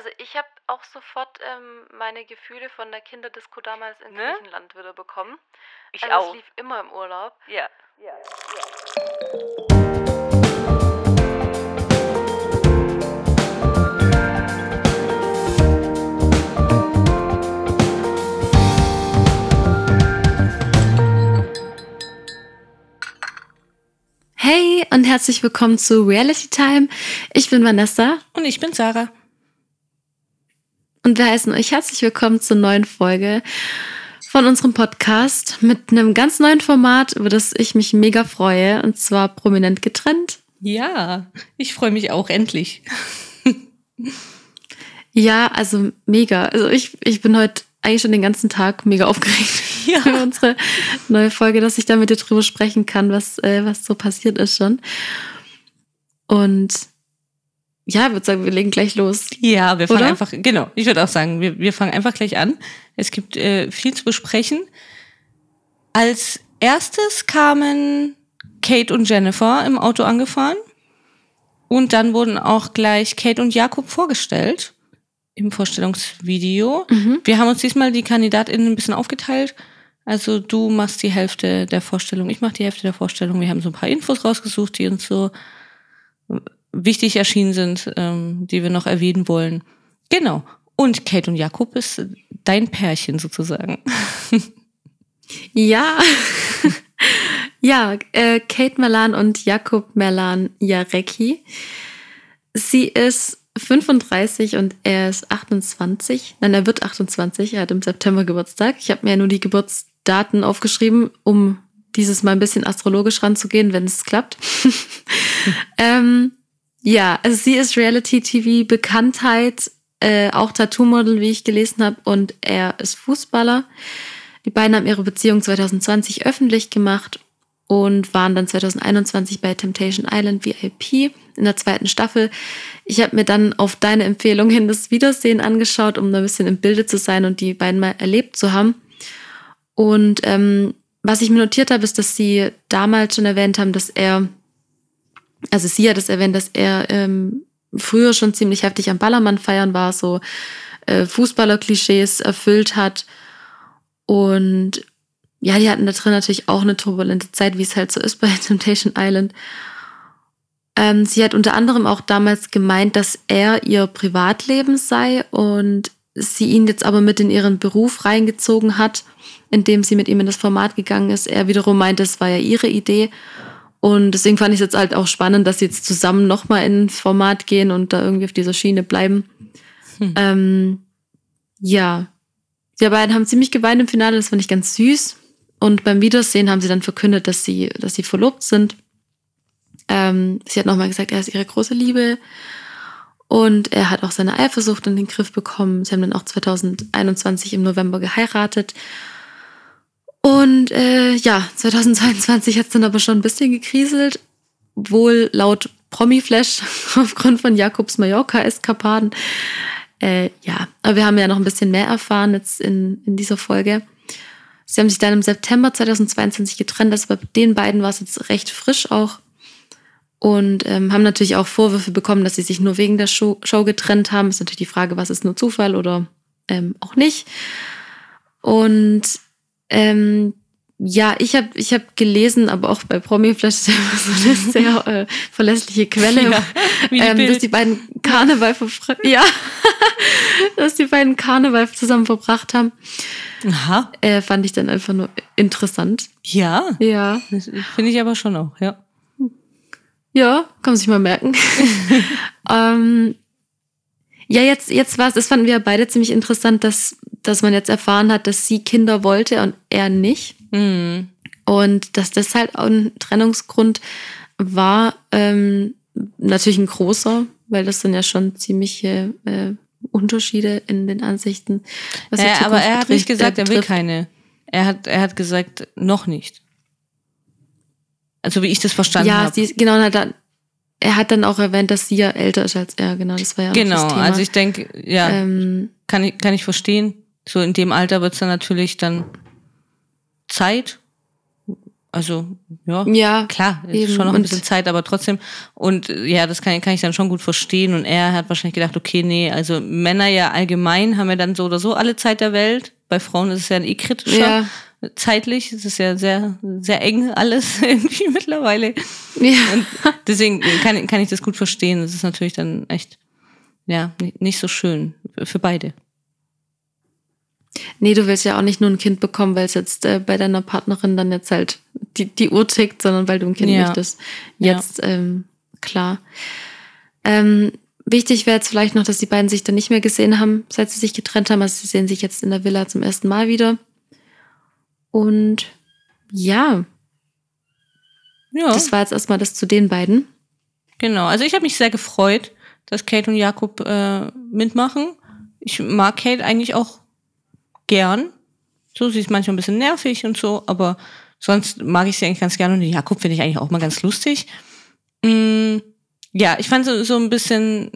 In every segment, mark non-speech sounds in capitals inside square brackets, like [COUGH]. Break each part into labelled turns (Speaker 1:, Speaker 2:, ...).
Speaker 1: Also ich habe auch sofort ähm, meine Gefühle von der Kinderdisco damals in
Speaker 2: Ne?
Speaker 1: Griechenland wieder bekommen.
Speaker 2: Ich
Speaker 1: also
Speaker 2: auch.
Speaker 1: Es lief immer im Urlaub.
Speaker 2: Ja.
Speaker 3: Hey und herzlich willkommen zu Reality Time. Ich bin Vanessa
Speaker 2: Und ich bin Sarah.
Speaker 3: Und wir heißen euch herzlich willkommen zur neuen Folge von unserem Podcast mit einem ganz neuen Format, über das ich mich mega freue, und zwar prominent getrennt.
Speaker 2: Ja, ich freue mich auch endlich. [LAUGHS]
Speaker 3: Ja, also mega. Also ich, ich bin heute eigentlich schon den ganzen Tag mega aufgeregt [LAUGHS]
Speaker 2: Ja.
Speaker 3: für unsere neue Folge, dass ich da mit dir drüber sprechen kann, was, äh, was so passiert ist schon. Und ja, ich würde sagen, wir legen gleich los.
Speaker 2: Ja, wir fangen
Speaker 3: Oder?
Speaker 2: einfach, genau, ich würde auch sagen, wir, wir fangen einfach gleich an. Es gibt äh, viel zu besprechen. Als erstes kamen Kate und Jennifer im Auto angefahren. Und dann wurden auch gleich Kate und Jakob vorgestellt im Vorstellungsvideo.
Speaker 3: Mhm.
Speaker 2: Wir haben uns diesmal die KandidatInnen ein bisschen aufgeteilt. Also du machst die Hälfte der Vorstellung, ich mache die Hälfte der Vorstellung. Wir haben so ein paar Infos rausgesucht, die uns so wichtig erschienen sind, ähm, die wir noch erwähnen wollen. Genau. Und Kate und Jakob ist dein Pärchen sozusagen. [LAUGHS]
Speaker 3: Ja. [LAUGHS] ja, äh, Kate Melan und Jakob Melan Jarecki. Sie ist 35 und er ist 28. Nein, er wird 28. Er hat im September Geburtstag. Ich habe mir ja nur die Geburtsdaten aufgeschrieben, um dieses Mal ein bisschen astrologisch ranzugehen, wenn es klappt. [LAUGHS] ähm, ja, also sie ist Reality-TV-Bekanntheit, äh, auch Tattoo-Model, wie ich gelesen habe, und er ist Fußballer. Die beiden haben ihre Beziehung 2020 öffentlich gemacht und waren dann 2021 bei Temptation Island VIP in der zweiten Staffel. Ich habe mir dann auf deine Empfehlung hin das Wiedersehen angeschaut, um da ein bisschen im Bilde zu sein und die beiden mal erlebt zu haben. Und ähm, was ich mir notiert habe, ist, dass sie damals schon erwähnt haben, dass er, also sie hat es erwähnt, dass er ähm, früher schon ziemlich heftig am Ballermann feiern war, so äh, Fußballer-Klischees erfüllt hat. Und ja, die hatten da drin natürlich auch eine turbulente Zeit, wie es halt so ist bei [LAUGHS] Temptation Island. Ähm, sie hat unter anderem auch damals gemeint, dass er ihr Privatleben sei und sie ihn jetzt aber mit in ihren Beruf reingezogen hat, indem sie mit ihm in das Format gegangen ist. Er wiederum meinte, es war ja ihre Idee. Und deswegen fand ich es jetzt halt auch spannend, dass sie jetzt zusammen nochmal ins Format gehen und da irgendwie auf dieser Schiene bleiben.
Speaker 2: Hm.
Speaker 3: Ähm, ja, die beiden haben ziemlich geweint im Finale, das fand ich ganz süß. Und beim Wiedersehen haben sie dann verkündet, dass sie, dass sie verlobt sind. Ähm, sie hat nochmal gesagt, er ist ihre große Liebe. Und er hat auch seine Eifersucht in den Griff bekommen. Sie haben dann auch 2021 im November geheiratet. Und äh, ja, 2022 hat es dann aber schon ein bisschen gekriselt. Wohl laut Promiflash [LAUGHS] aufgrund von Jakobs Mallorca-Eskapaden. Äh, ja, aber wir haben ja noch ein bisschen mehr erfahren jetzt in, in dieser Folge. Sie haben sich dann im September 2022 getrennt. Also bei den beiden war es jetzt recht frisch auch. Und ähm, haben natürlich auch Vorwürfe bekommen, dass sie sich nur wegen der Show, Show getrennt haben. Ist natürlich die Frage, was ist nur Zufall oder ähm, auch nicht. Und ähm, ja, ich habe ich hab gelesen, aber auch bei Promiflash [LAUGHS] ist ja so eine sehr äh, verlässliche Quelle,
Speaker 2: Ja, [LAUGHS]
Speaker 3: ähm, dass die beiden Karneval [LAUGHS] ja, dass die beiden Karneval zusammen verbracht haben,
Speaker 2: Aha.
Speaker 3: äh, fand ich dann einfach nur interessant.
Speaker 2: Ja.
Speaker 3: Ja,
Speaker 2: finde ich aber schon auch, ja.
Speaker 3: ja, kann man sich mal merken. ähm, ja, jetzt, jetzt war es, das fanden wir beide ziemlich interessant, dass, dass man jetzt erfahren hat, dass sie Kinder wollte und er nicht.
Speaker 2: Hm.
Speaker 3: Und dass das halt auch ein Trennungsgrund war, ähm, natürlich ein großer, weil das sind ja schon ziemliche äh, Unterschiede in den Ansichten. Was
Speaker 2: Ja, aber er hat nicht gesagt, er will keine. Er hat, er hat gesagt, noch nicht. Also wie ich das verstanden
Speaker 3: Ja,
Speaker 2: habe.
Speaker 3: sie, genau, hat dann, er hat dann auch erwähnt, dass sie ja älter ist als er, genau, das war ja auch
Speaker 2: Genau,
Speaker 3: das Thema.
Speaker 2: also ich denke, ja,
Speaker 3: ähm,
Speaker 2: kann, ich, kann ich verstehen. So in dem Alter wird's dann natürlich dann Zeit. Also, ja.
Speaker 3: Ja,
Speaker 2: Klar, ist
Speaker 3: eben.
Speaker 2: schon noch ein bisschen Zeit, aber trotzdem. Und ja, das kann, kann ich dann schon gut verstehen. Und er hat wahrscheinlich gedacht, okay, nee, also Männer ja allgemein haben ja dann so oder so alle Zeit der Welt. Bei Frauen ist es ja eh kritischer.
Speaker 3: Ja.
Speaker 2: Zeitlich. Es ist ja sehr, sehr eng alles [LAUGHS] irgendwie mittlerweile.
Speaker 3: ja.
Speaker 2: Und deswegen kann, kann ich das gut verstehen. Das ist natürlich dann echt, ja, ni- nicht so schön für beide.
Speaker 3: Nee, du willst ja auch nicht nur ein Kind bekommen, weil es jetzt äh, bei deiner Partnerin dann jetzt halt die, die Uhr tickt, sondern weil du ein Kind
Speaker 2: Ja.
Speaker 3: möchtest.
Speaker 2: Ja.
Speaker 3: Jetzt, ähm, klar. Ähm, wichtig wäre jetzt vielleicht noch, dass die beiden sich dann nicht mehr gesehen haben, seit sie sich getrennt haben. Also sie sehen sich jetzt in der Villa zum ersten Mal wieder. Und ja,
Speaker 2: Ja.
Speaker 3: das war jetzt erstmal das zu den beiden.
Speaker 2: Genau, also ich habe mich sehr gefreut, dass Kate und Jakob äh, mitmachen. Ich mag Kate eigentlich auch gern. So, sie ist manchmal ein bisschen nervig und so, aber sonst mag ich sie eigentlich ganz gerne. Und den Jakob finde ich eigentlich auch mal ganz lustig. Mm, ja, ich fand so, so ein bisschen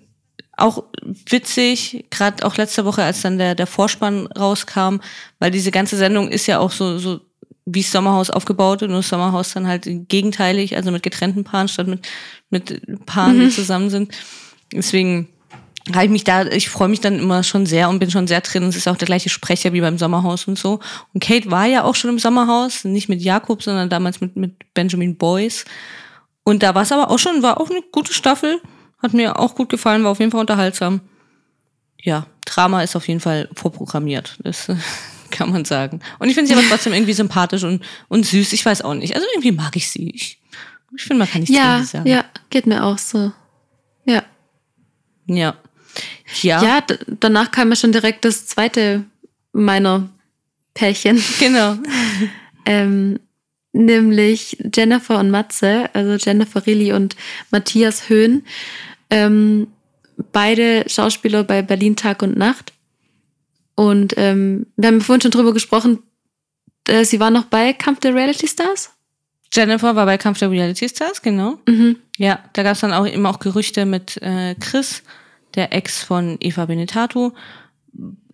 Speaker 2: auch witzig, gerade auch letzte Woche, als dann der, der Vorspann rauskam, weil diese ganze Sendung ist ja auch so, so wie Sommerhaus aufgebaut und nur Sommerhaus dann halt gegenteilig, also mit getrennten Paaren statt mit, mit Paaren, die zusammen sind. Deswegen habe ich mich da, ich freue mich dann immer schon sehr und bin schon sehr drin. Es ist auch der gleiche Sprecher wie beim Sommerhaus und so. Und Kate war ja auch schon im Sommerhaus, nicht mit Jakob, sondern damals mit, mit Benjamin Boyce. Und da war es aber auch schon, war auch eine gute Staffel. Hat mir auch gut gefallen, war auf jeden Fall unterhaltsam. Ja, Drama ist auf jeden Fall vorprogrammiert. Das [LAUGHS] kann man sagen. Und ich finde sie aber trotzdem [LAUGHS] irgendwie sympathisch und, und süß. Ich weiß auch nicht. Also irgendwie mag ich sie. Ich, ich finde, man kann nichts
Speaker 3: Ja,
Speaker 2: sagen.
Speaker 3: ja, geht mir auch so. Ja.
Speaker 2: Ja. Ja,
Speaker 3: Ja, danach kam ja schon direkt das zweite meiner Pärchen. [LAUGHS]
Speaker 2: genau.
Speaker 3: ähm, nämlich Jennifer und Matze, also Jennifer Rilli und Matthias Höhn. Ähm, beide Schauspieler bei Berlin Tag und Nacht. Und ähm, wir haben vorhin schon drüber gesprochen, äh, sie war noch bei Kampf der Reality Stars.
Speaker 2: Jennifer war bei Kampf der Reality Stars, genau.
Speaker 3: Mhm.
Speaker 2: Ja, da gab es dann auch immer auch Gerüchte mit äh, Chris, der Ex von Eva Benetato.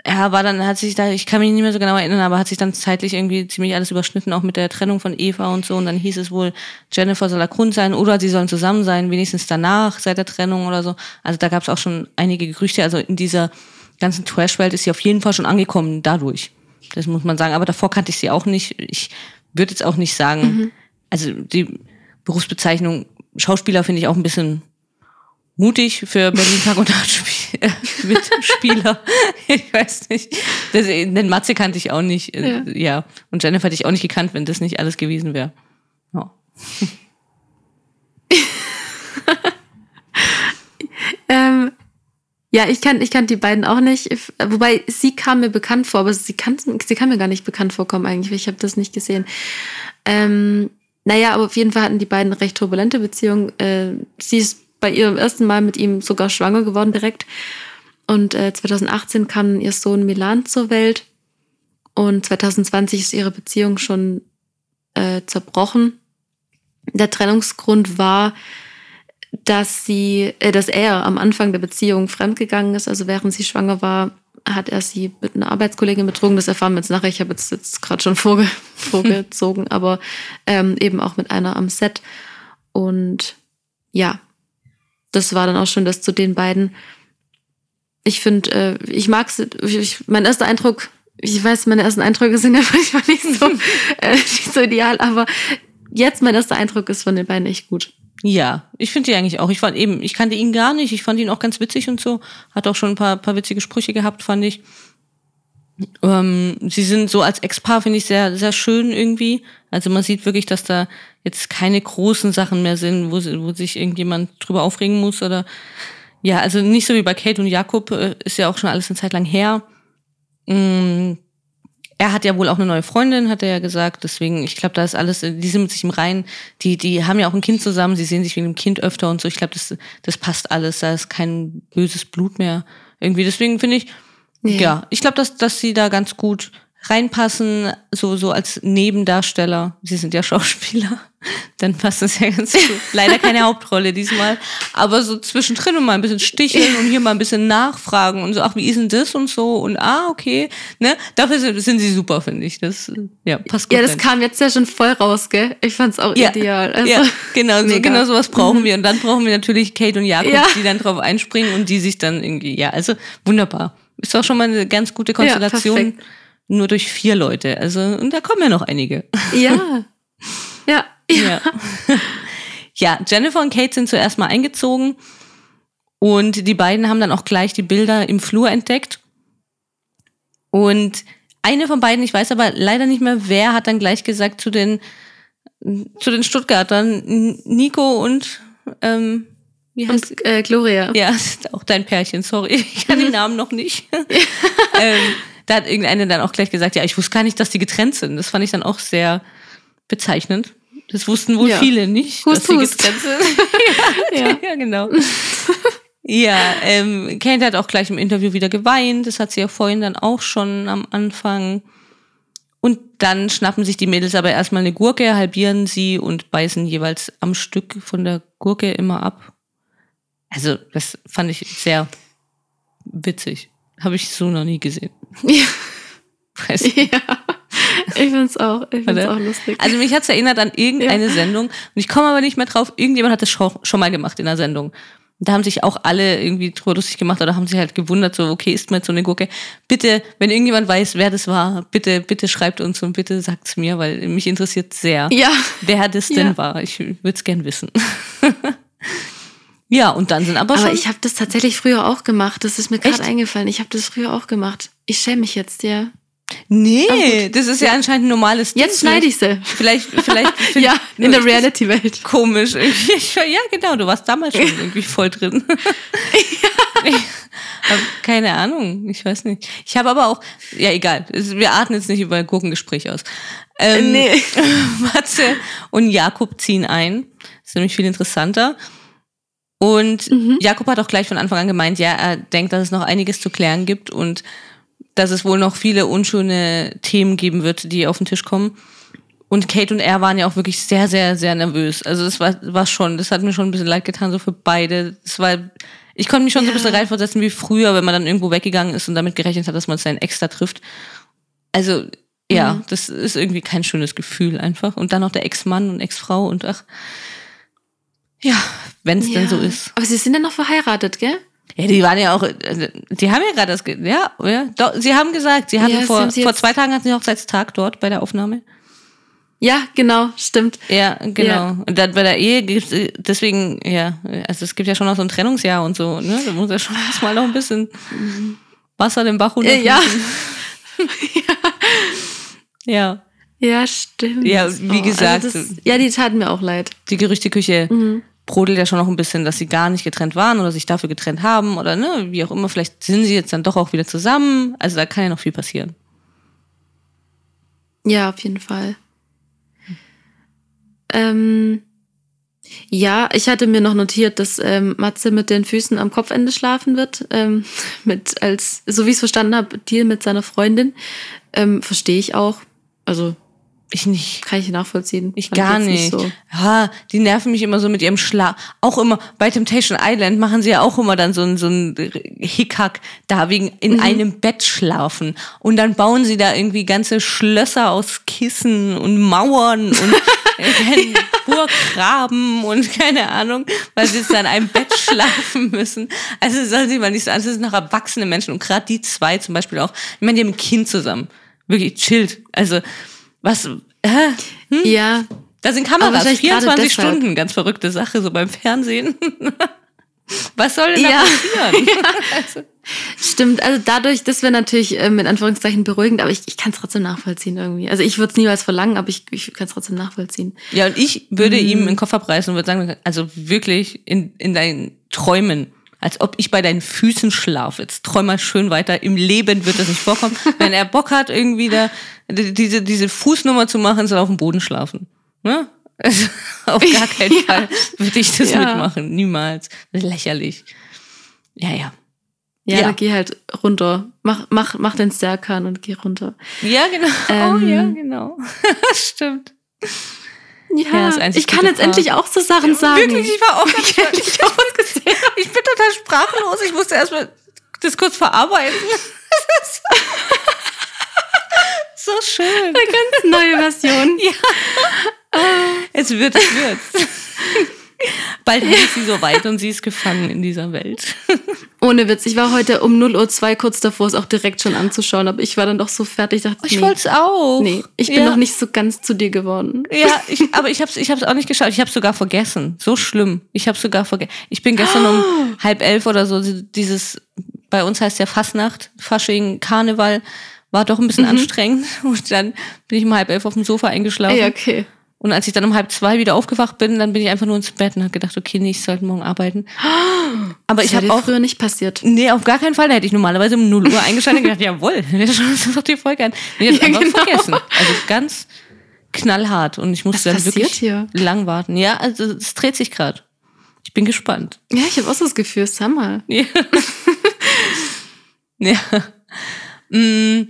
Speaker 2: Er war dann, hat sich da, ich kann mich nicht mehr so genau erinnern, aber hat sich dann zeitlich irgendwie ziemlich alles überschnitten, auch mit der Trennung von Eva und so. Und dann hieß es wohl, Jennifer soll der Grund sein oder sie sollen zusammen sein, wenigstens danach, seit der Trennung oder so. Also da gab es auch schon einige Gerüchte. Also in dieser ganzen Trash-Welt ist sie auf jeden Fall schon angekommen dadurch. Das muss man sagen. Aber davor kannte ich sie auch nicht. Ich würde jetzt auch nicht sagen, also die Berufsbezeichnung Schauspieler finde ich auch ein bisschen mutig für Berlin Tag und Nacht äh, Mitspieler. [LAUGHS] ich weiß nicht. Das, den Matze kannte ich auch nicht. Ja. ja. Und Jennifer hätte ich auch nicht gekannt, wenn das nicht alles gewesen wäre. Ja. [LAUGHS]
Speaker 3: Ähm, ja, ich kann, ich kann die beiden auch nicht. Wobei sie kam mir bekannt vor, aber sie kann, sie kann mir gar nicht bekannt vorkommen eigentlich. weil Ich habe das nicht gesehen. Ähm, naja, aber auf jeden Fall hatten die beiden eine recht turbulente Beziehung. Äh, sie ist bei ihrem ersten Mal mit ihm sogar schwanger geworden direkt. Und äh, 2018 kam ihr Sohn Milan zur Welt. Und 2020 ist ihre Beziehung schon äh, zerbrochen. Der Trennungsgrund war, dass sie, äh, dass er am Anfang der Beziehung fremdgegangen ist. Also während sie schwanger war, hat er sie mit einer Arbeitskollegin betrogen. Das erfahren wir jetzt nachher. Ich habe jetzt, jetzt gerade schon vorge [LAUGHS] vorgezogen, aber ähm, eben auch mit einer am Set. Und ja, das war dann auch schon das zu den beiden. Ich finde, äh, ich mag ich, mein erster Eindruck, ich weiß, meine ersten Eindrücke sind [LAUGHS] ja manchmal nicht so, [LAUGHS] äh, nicht so ideal, aber jetzt mein erster Eindruck ist von den beiden echt gut.
Speaker 2: Ja, ich finde die eigentlich auch. Ich fand eben, ich kannte ihn gar nicht. Ich fand ihn auch ganz witzig und so. Hat auch schon ein paar, paar witzige Sprüche gehabt, fand ich. Ähm, sie sind so als Ex-Paar, finde ich, sehr, sehr schön irgendwie. Also man sieht wirklich, dass da jetzt keine großen Sachen mehr sind, wo, wo sich irgendjemand drüber aufregen muss oder ja, also nicht so wie bei Kate und Jakob, äh, ist ja auch schon alles eine Zeit lang her. Mm, er hat ja wohl auch eine neue Freundin, hat er ja gesagt. Deswegen, ich glaube, da ist alles, die sind mit sich im Reinen. Die, die haben ja auch ein Kind zusammen, sie sehen sich wegen dem Kind öfter und so. Ich glaube, das, das passt alles. Da ist kein böses Blut mehr irgendwie. Deswegen finde ich, ja,
Speaker 3: Ja.
Speaker 2: ich glaube, dass, dass sie da ganz gut reinpassen, so, so als Nebendarsteller. Sie sind ja [LAUGHS] Schauspieler. dann passt das ja ganz gut. [LAUGHS] Leider keine Hauptrolle diesmal, aber so zwischendrin und mal ein bisschen sticheln und hier mal ein bisschen nachfragen und so, ach, wie ist denn das und so und ah, okay, ne? Dafür sind, sind sie super, finde ich. Das, ja, passt gut.
Speaker 3: Ja, das
Speaker 2: rein.
Speaker 3: kam jetzt ja schon voll raus, gell? Ich fand's auch
Speaker 2: Ja,
Speaker 3: ideal. Also,
Speaker 2: ja, genau, so, genau sowas brauchen wir. Und dann brauchen wir natürlich Kate und Jakob,
Speaker 3: Ja.
Speaker 2: die dann drauf einspringen und die sich dann irgendwie, ja, also wunderbar. Ist auch schon mal eine ganz gute Konstellation.
Speaker 3: perfekt.
Speaker 2: nur durch vier Leute. Also, und da kommen ja noch einige. [LAUGHS]
Speaker 3: Ja. Ja.
Speaker 2: Ja. ja, Jennifer und Kate sind zuerst mal eingezogen und die beiden haben dann auch gleich die Bilder im Flur entdeckt. Und eine von beiden, ich weiß aber leider nicht mehr wer, hat dann gleich gesagt zu den, zu den Stuttgartern, Nico und, ähm, wie heißt
Speaker 3: Und äh, Gloria.
Speaker 2: ja, [LAUGHS] auch dein Pärchen, sorry. Ich kann den Namen noch nicht. [LAUGHS] ähm, da hat irgendeine dann auch gleich gesagt, ja, ich wusste gar nicht, dass die getrennt sind. Das fand ich dann auch sehr bezeichnend. Das wussten wohl
Speaker 3: Ja.
Speaker 2: viele nicht,
Speaker 3: Hust,
Speaker 2: dass sie getrennt sind. [LAUGHS]
Speaker 3: Ja.
Speaker 2: ja, genau. ja, ähm, Kate hat auch gleich im Interview wieder geweint. Das hat sie ja vorhin dann auch schon am Anfang. Und dann schnappen sich die Mädels aber erstmal eine Gurke, halbieren sie und beißen jeweils am Stück von der Gurke immer ab. Also, das fand ich sehr witzig. Habe ich so noch nie gesehen.
Speaker 3: Ja.
Speaker 2: Weiß nicht.
Speaker 3: ja. Ich find's auch. Ich find's
Speaker 2: Oder?
Speaker 3: auch lustig.
Speaker 2: Also mich hat's erinnert an irgendeine Sendung und ich komme aber nicht mehr drauf. Irgendjemand hat das schon, mal gemacht in einer Sendung. Und Da haben sich auch alle irgendwie drüber lustig gemacht oder haben sich halt gewundert, so, okay, isst mir jetzt so eine Gurke. Bitte, wenn irgendjemand weiß, wer das war, bitte, bitte schreibt uns und bitte sagt's mir, weil mich interessiert sehr,
Speaker 3: ja.
Speaker 2: wer das
Speaker 3: Ja.
Speaker 2: denn war. Ich würde es gern wissen. [LAUGHS] ja, und dann sind aber,
Speaker 3: Aber
Speaker 2: schon...
Speaker 3: ich habe das tatsächlich früher auch gemacht. Das ist mir gerade eingefallen. Ich habe das früher auch gemacht. Ich schäme mich jetzt, ja.
Speaker 2: nee, das ist ja, anscheinend ein normales Ding.
Speaker 3: Jetzt schneide ich sie.
Speaker 2: Vielleicht, vielleicht [LAUGHS]
Speaker 3: Ja, in der Reality-Welt.
Speaker 2: komisch. Ich, ja, genau, du warst damals schon irgendwie voll drin. [LAUGHS] Aber keine Ahnung, ich weiß nicht. Ich habe aber auch, ja egal, wir atmen jetzt nicht über ein Gurkengespräch aus. Ähm,
Speaker 3: Nee. [LAUGHS]
Speaker 2: Matze und Jakob ziehen ein. Das ist nämlich viel interessanter. Und
Speaker 3: Mhm.
Speaker 2: Jakob hat auch gleich von Anfang an gemeint, ja, er denkt, dass es noch einiges zu klären gibt und dass es wohl noch viele unschöne Themen geben wird, die auf den Tisch kommen. Und Kate und er waren ja auch wirklich sehr, sehr, sehr nervös. Also das war, war schon, das hat mir schon ein bisschen leid getan, so für beide. Das war, ich konnte mich schon so ein
Speaker 3: Ja.
Speaker 2: bisschen reinversetzen wie früher, wenn man dann irgendwo weggegangen ist und damit gerechnet hat, dass man seinen Ex da trifft. Also, ja,
Speaker 3: Mhm.
Speaker 2: das ist irgendwie kein schönes Gefühl einfach. Und dann noch der Ex-Mann und Ex-Frau und ach, ja, wenn es denn so ist.
Speaker 3: Aber sie sind ja noch verheiratet, gell?
Speaker 2: Ja, die waren ja auch, äh, die haben ja gerade das, ja, ja, doch, sie haben gesagt, sie hatten
Speaker 3: Ja,
Speaker 2: vor,
Speaker 3: sie
Speaker 2: vor zwei Tagen hatten sie Hochzeitstag dort bei der Aufnahme.
Speaker 3: Ja, genau, stimmt.
Speaker 2: Ja, genau.
Speaker 3: Ja.
Speaker 2: Und dann bei der Ehe gibt's äh, deswegen, ja, also es gibt ja schon noch so ein Trennungsjahr und so, ne? Da muss ja schon erstmal noch ein bisschen Wasser den Bach runter.
Speaker 3: Äh, ja. [LAUGHS]
Speaker 2: Ja.
Speaker 3: Ja, stimmt.
Speaker 2: Ja, wie gesagt,
Speaker 3: das, ja, die taten mir auch leid.
Speaker 2: Die Gerüchteküche
Speaker 3: Mhm.
Speaker 2: brodelt ja schon noch ein bisschen, dass sie gar nicht getrennt waren oder sich dafür getrennt haben oder ne, wie auch immer. Vielleicht sind sie jetzt dann doch auch wieder zusammen. Also da kann ja noch viel passieren.
Speaker 3: Ja, auf jeden Fall. Ähm, ja, ich hatte mir noch notiert, dass ähm, Matze mit den Füßen am Kopfende schlafen wird. Ähm, [LAUGHS] mit als, so wie ich es verstanden habe, Deal mit seiner Freundin. Ähm, Verstehe ich auch. Also
Speaker 2: Ich nicht.
Speaker 3: kann ich nachvollziehen.
Speaker 2: Ich gar
Speaker 3: jetzt
Speaker 2: nicht.
Speaker 3: so.
Speaker 2: Ja, die nerven mich immer so mit ihrem Schlaf. Auch immer bei Temptation Island machen sie ja auch immer dann so ein, so ein Hickhack da wegen in
Speaker 3: Mhm.
Speaker 2: einem Bett schlafen. Und dann bauen sie da irgendwie ganze Schlösser aus Kissen und Mauern und [LAUGHS] einen Burggraben und keine Ahnung, weil sie jetzt an einem Bett [LAUGHS] schlafen müssen. Also sollen sie mal nicht so an. Das sind noch erwachsene Menschen und gerade die zwei zum Beispiel auch. Ich meine, die haben ein Kind zusammen. Wirklich chillt. Also was, äh,
Speaker 3: Ja,
Speaker 2: da sind Kameras,
Speaker 3: wahrscheinlich gerade
Speaker 2: 24
Speaker 3: deshalb.
Speaker 2: Stunden, ganz verrückte Sache, so beim Fernsehen. [LAUGHS] Was soll denn
Speaker 3: Ja.
Speaker 2: da passieren? [LAUGHS] Also,
Speaker 3: stimmt. Also dadurch, das wäre natürlich ähm, in Anführungszeichen beruhigend, aber ich, ich kann es trotzdem nachvollziehen irgendwie. Also ich würde es niemals verlangen, aber ich, ich kann es trotzdem nachvollziehen.
Speaker 2: ja, und ich würde
Speaker 3: Mhm.
Speaker 2: ihm einen Koffer preisen und würde sagen, also wirklich in, in deinen Träumen, als ob ich bei deinen Füßen schlafe. Jetzt träum mal schön weiter. Im Leben wird das nicht vorkommen. [LAUGHS] Wenn er Bock hat, irgendwie da die- diese, diese Fußnummer zu machen, soll er auf dem Boden schlafen. Ne? [LAUGHS] Also, auf gar [LAUGHS] keinen
Speaker 3: Ja.
Speaker 2: Fall würde ich das
Speaker 3: Ja.
Speaker 2: mitmachen. Niemals. Lächerlich. Ja, ja.
Speaker 3: Ja,
Speaker 2: Ja.
Speaker 3: dann geh halt runter. Mach, mach, mach den Stärkan und geh runter.
Speaker 2: Ja, genau.
Speaker 3: Ähm,
Speaker 2: oh ja, genau. Stimmt.
Speaker 3: Ja,
Speaker 2: Ja,
Speaker 3: ich kann jetzt
Speaker 2: Paar.
Speaker 3: endlich auch so Sachen sagen.
Speaker 2: Wirklich, ich war auch
Speaker 3: Ich dich auch.
Speaker 2: Ich bin total sprachlos. Ich musste erstmal das kurz verarbeiten. [LAUGHS] so schön.
Speaker 3: Eine ganz neue Version.
Speaker 2: Es wird, es wird. [LAUGHS] Bald ist sie so weit und sie ist gefangen in dieser Welt. [LAUGHS]
Speaker 3: Ohne Witz, ich war heute um 0 Uhr 2 kurz davor, es auch direkt schon anzuschauen, aber ich war dann doch so fertig, dachte,
Speaker 2: Ich
Speaker 3: nee,
Speaker 2: wollte es auch.
Speaker 3: nee, ich bin
Speaker 2: ja.
Speaker 3: noch nicht so ganz zu dir geworden.
Speaker 2: Ja, ich, aber ich habe es ich hab's auch nicht geschaut. Ich habe sogar vergessen. So schlimm. Ich habe sogar vergessen. Ich bin gestern um [GASPS] halb elf oder so, dieses, bei uns heißt ja Fastnacht, Fasching, Karneval, war doch ein bisschen anstrengend. [LAUGHS] Und dann bin ich um halb elf auf dem Sofa eingeschlafen.
Speaker 3: Ja, okay.
Speaker 2: Und als ich dann um halb zwei wieder aufgewacht bin, dann bin ich einfach nur ins Bett und habe gedacht, okay, nee, ich sollte morgen arbeiten. Aber ich
Speaker 3: Das wäre
Speaker 2: habe auch
Speaker 3: früher nicht passiert.
Speaker 2: Nee, auf gar keinen Fall. Da hätte ich normalerweise um 0 Uhr eingeschaltet und gedacht, [LAUGHS] jawohl, wir schauen uns doch die Folge an. Nee, ich habe
Speaker 3: Ja, genau.
Speaker 2: vergessen. Also ganz knallhart. Und ich musste
Speaker 3: Was
Speaker 2: dann wirklich
Speaker 3: hier?
Speaker 2: lang warten. Ja, also es dreht sich gerade. Ich bin gespannt.
Speaker 3: Ja, ich habe auch so das Gefühl, mal. [LAUGHS]
Speaker 2: Ja. ja. Mm.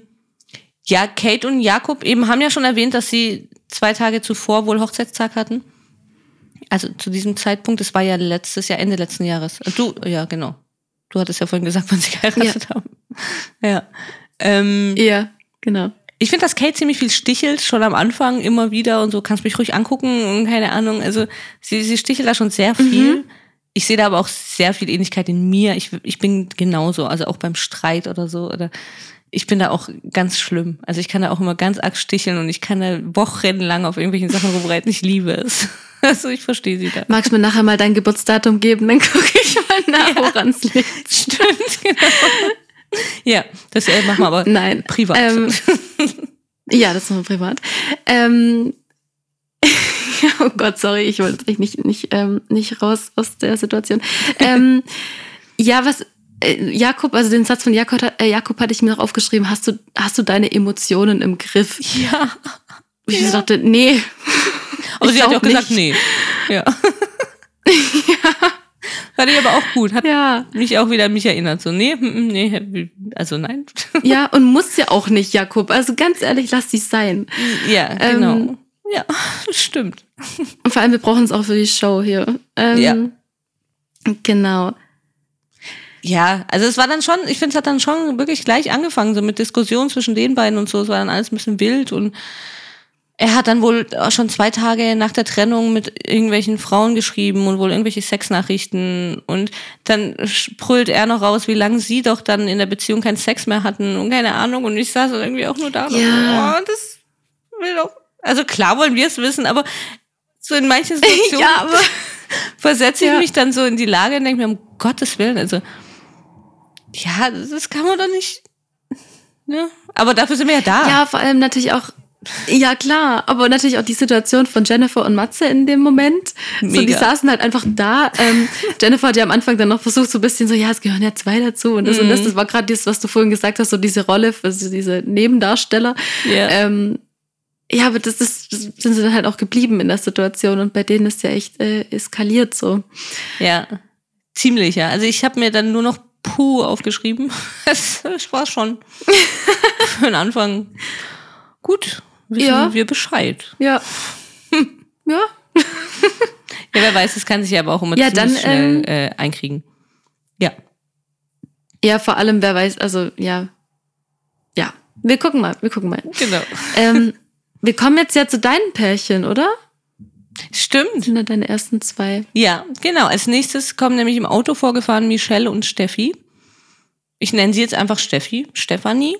Speaker 2: Ja, Kate und Jakob eben haben ja schon erwähnt, dass sie zwei Tage zuvor wohl Hochzeitstag hatten. Also zu diesem Zeitpunkt, das war ja letztes Jahr, Ende letzten Jahres. Du, ja, genau. Du hattest ja vorhin gesagt, [LAUGHS] wann sie geheiratet haben. Ja. Ähm,
Speaker 3: Ja, genau.
Speaker 2: ich finde, dass Kate ziemlich viel stichelt, schon am Anfang immer wieder und so, kannst mich ruhig angucken und keine Ahnung. Also sie, sie stichelt da schon sehr viel. Ich sehe da aber auch sehr viel Ähnlichkeit in mir. Ich, ich bin genauso, also auch beim Streit oder so. Oder ich bin da auch ganz schlimm. Also ich kann da auch immer ganz arg sticheln und ich kann da wochenlang auf irgendwelchen Sachen rumreiten. Ich liebe es. [LAUGHS] Also ich verstehe sie da.
Speaker 3: Magst du mir nachher mal dein Geburtsdatum geben? Dann gucke ich mal nach, woran es liegt.
Speaker 2: Stimmt, genau. Ja, das äh, machen wir aber
Speaker 3: Nein.
Speaker 2: privat.
Speaker 3: Ähm, ja, das ist nur privat. Ähm, [LAUGHS] oh Gott, sorry, ich wollte echt nicht, nicht, ähm, nicht raus aus der Situation. Ähm, ja, was Jakob, also den Satz von Jakob, äh, Jakob hatte ich mir noch aufgeschrieben, hast du, hast du deine Emotionen im Griff?
Speaker 2: ja.
Speaker 3: Und ich so dachte, nee.
Speaker 2: Aber
Speaker 3: Ich
Speaker 2: sie hat ja auch
Speaker 3: glaub
Speaker 2: gesagt,
Speaker 3: nicht.
Speaker 2: nee. Ja. [LAUGHS] Fand ich aber auch gut. Hat
Speaker 3: Ja,
Speaker 2: mich auch wieder an mich erinnert. So, nee, mm, mm, nee, also nein.
Speaker 3: ja, [LAUGHS] und muss ja auch nicht, Jakob. Also ganz ehrlich, lass dich sein.
Speaker 2: ja,
Speaker 3: Ähm,
Speaker 2: genau. ja, [LAUGHS] stimmt.
Speaker 3: Und vor allem, wir brauchen es auch für die Show hier. Ähm,
Speaker 2: Ja.
Speaker 3: Genau.
Speaker 2: Ja, also es war dann schon, ich finde, es hat dann schon wirklich gleich angefangen, so mit Diskussionen zwischen den beiden und so. Es war dann alles ein bisschen wild und er hat dann wohl auch schon zwei Tage nach der Trennung mit irgendwelchen Frauen geschrieben und wohl irgendwelche Sexnachrichten und dann brüllt er noch raus, wie lange sie doch dann in der Beziehung keinen Sex mehr hatten und keine Ahnung und ich saß irgendwie auch nur da und
Speaker 3: Ja.
Speaker 2: oh, das will doch, also klar wollen wir es wissen, aber so in manchen [LAUGHS] Situationen
Speaker 3: Ja, [LAUGHS]
Speaker 2: versetze ich
Speaker 3: Ja.
Speaker 2: mich dann so in die Lage und denke mir, um Gottes Willen, also ja, das, das kann man doch nicht. Ne? Aber dafür sind wir ja da.
Speaker 3: Ja, vor allem natürlich auch, ja klar, aber natürlich auch die Situation von Jennifer und Matze in dem Moment. So, die
Speaker 2: Mega.
Speaker 3: saßen halt einfach da. Ähm, Jennifer hat ja am Anfang dann noch versucht, so ein bisschen so, ja, es gehören ja zwei dazu und das und
Speaker 2: Mhm.
Speaker 3: das. Das war gerade das, was du vorhin gesagt hast, so diese Rolle, also diese Nebendarsteller.
Speaker 2: Ja.
Speaker 3: Ähm, ja, aber das, ist, das sind sie dann halt auch geblieben in der Situation und bei denen ist ja echt äh, eskaliert so.
Speaker 2: ja. Ziemlich, ja. Also ich habe mir dann nur noch Puh aufgeschrieben. [LAUGHS] Das, war schon [LAUGHS] für den Anfang gut. Wissen
Speaker 3: Ja.
Speaker 2: wir Bescheid.
Speaker 3: Ja. [LAUGHS] ja.
Speaker 2: Ja, wer weiß, das kann sich ja aber auch immer
Speaker 3: Ja,
Speaker 2: ziemlich
Speaker 3: dann,
Speaker 2: schnell
Speaker 3: ähm,
Speaker 2: äh, einkriegen. Ja.
Speaker 3: Ja, vor allem, wer weiß, also ja. Ja. Wir gucken mal, wir gucken mal.
Speaker 2: Genau.
Speaker 3: ähm, wir kommen jetzt ja zu deinen Pärchen, oder?
Speaker 2: Stimmt.
Speaker 3: Sind ja deine ersten zwei.
Speaker 2: Ja, genau. Als nächstes kommen nämlich im Auto vorgefahren Michelle und Steffi. Ich nenne sie jetzt einfach Steffi, Stefanie.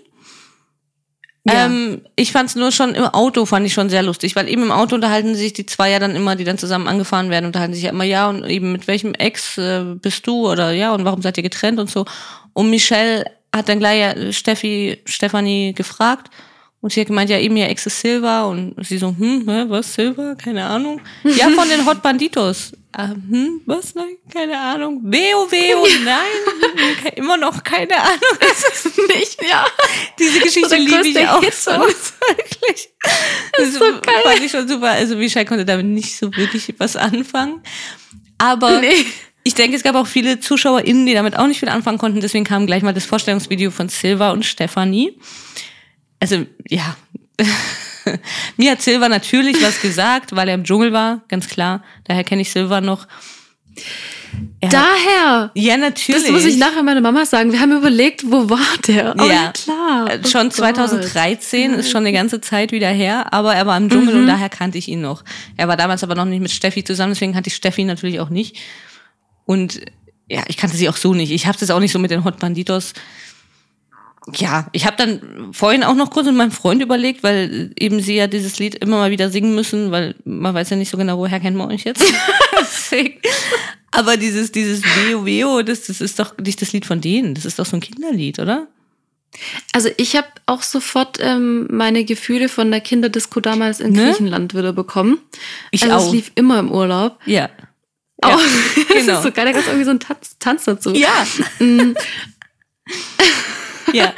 Speaker 3: Ja.
Speaker 2: Ähm, ich fand es nur schon im Auto, fand ich schon sehr lustig, weil eben im Auto unterhalten sich die zwei ja dann immer, die dann zusammen angefahren werden, unterhalten sich ja immer, ja, und eben mit welchem Ex äh, bist du oder ja, und warum seid ihr getrennt und so. Und Michelle hat dann gleich ja Steffi, Stefanie gefragt und sie hat gemeint, ja, eben ihr Ex ist Silva und sie so, hm, hä, was, Silva? Keine Ahnung. Ja, von den Hot Banditos. Ah, hm, was? Nein, keine Ahnung. Weo, Weo, [LAUGHS] nein, immer noch keine Ahnung. [LAUGHS] Das ist
Speaker 3: Nicht, ja.
Speaker 2: diese Geschichte liebe ich auch so. [LAUGHS] Wirklich. Das ist
Speaker 3: so geil.
Speaker 2: fand ich schon super. Also Michelle konnte damit nicht so wirklich was anfangen. Aber
Speaker 3: Nee.
Speaker 2: ich denke, es gab auch viele ZuschauerInnen, die damit auch nicht viel anfangen konnten. Deswegen kam gleich mal das Vorstellungsvideo von Silva und Stefanie. Also, ja. [LAUGHS] Mir hat Silver natürlich was gesagt, weil er im Dschungel war, ganz klar. Daher kenne ich Silver noch. Er
Speaker 3: Daher.
Speaker 2: ja, natürlich.
Speaker 3: Das muss ich nachher meiner Mama sagen. Wir haben überlegt, wo war der? Oh,
Speaker 2: Ja.
Speaker 3: ja, klar.
Speaker 2: Äh,
Speaker 3: Oh
Speaker 2: Schon
Speaker 3: Gott.
Speaker 2: 2013 ist schon eine ganze Zeit wieder her, aber er war im Dschungel und daher kannte ich ihn noch. Er war damals aber noch nicht mit Steffi zusammen, deswegen kannte ich Steffi natürlich auch nicht. Und ja, ich kannte sie auch so nicht. Ich habe das auch nicht so mit den Hot Banditos. Ja, ich habe dann vorhin auch noch kurz mit meinem Freund überlegt, weil eben sie ja dieses Lied immer mal wieder singen müssen, weil man weiß ja nicht so genau, woher kennen wir euch jetzt. [LAUGHS] Aber dieses, dieses Veo Veo, das, das ist doch nicht das Lied von denen. Das ist doch so ein Kinderlied, oder?
Speaker 3: Also ich habe auch sofort ähm, meine Gefühle von der Kinderdisco damals in
Speaker 2: Ne?
Speaker 3: Griechenland wieder bekommen.
Speaker 2: Ich
Speaker 3: also
Speaker 2: auch.
Speaker 3: es lief immer im Urlaub.
Speaker 2: Ja.
Speaker 3: Oh,
Speaker 2: Ja, [LAUGHS]
Speaker 3: das
Speaker 2: genau.
Speaker 3: ist so geil, da gab es irgendwie so einen Tanz, Tanz dazu.
Speaker 2: Ja. [LAUGHS] Ja.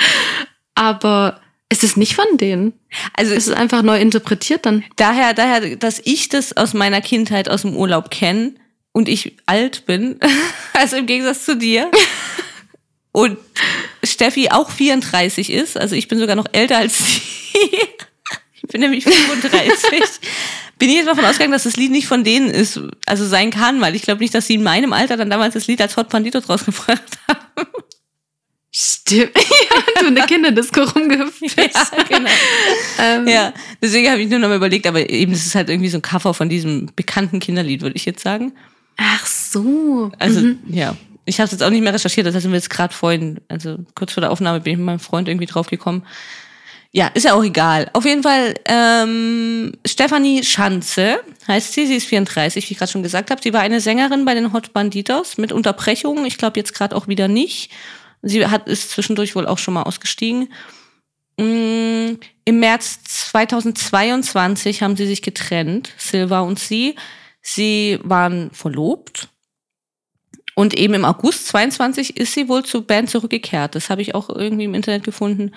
Speaker 3: Aber ist es nicht von denen?
Speaker 2: Also
Speaker 3: Es ist einfach neu interpretiert dann.
Speaker 2: daher, daher, dass ich das aus meiner Kindheit aus dem Urlaub kenne und ich alt bin, [LAUGHS] also im Gegensatz zu dir. [LAUGHS] Und Steffi auch 34 ist, also ich bin sogar noch älter als sie. [LAUGHS] Ich bin nämlich 35. Bin ich jetzt davon ausgegangen, dass das Lied nicht von denen ist, also sein kann, weil ich glaube nicht, dass sie in meinem Alter dann damals das Lied als Hot Banditos rausgebracht haben.
Speaker 3: Stimmt. [LAUGHS] ja, du in der Kinderdisco rumgehüpft bist. [LAUGHS]
Speaker 2: Ja, genau.
Speaker 3: Ähm,
Speaker 2: Ja, deswegen habe ich nur noch mal überlegt, aber eben, es ist halt irgendwie so ein Cover von diesem bekannten Kinderlied, würde ich jetzt sagen.
Speaker 3: Ach so.
Speaker 2: Also,
Speaker 3: Mhm.
Speaker 2: ja. Ich habe es jetzt auch nicht mehr recherchiert, das heißt, wir jetzt gerade vorhin, also kurz vor der Aufnahme bin ich mit meinem Freund irgendwie drauf gekommen. Ja, ist ja auch egal. Auf jeden Fall, ähm, Stefanie Schanze heißt sie, sie ist 34, wie ich gerade schon gesagt habe. Sie war eine Sängerin bei den Hot Banditos mit Unterbrechungen, ich glaube jetzt gerade auch wieder nicht. Sie hat, ist zwischendurch wohl auch schon mal ausgestiegen. Mm, Im März 2022 haben sie sich getrennt, Silva und sie. Sie waren verlobt. Und eben im August 22 ist sie wohl zur Band zurückgekehrt. Das habe ich auch irgendwie im Internet gefunden.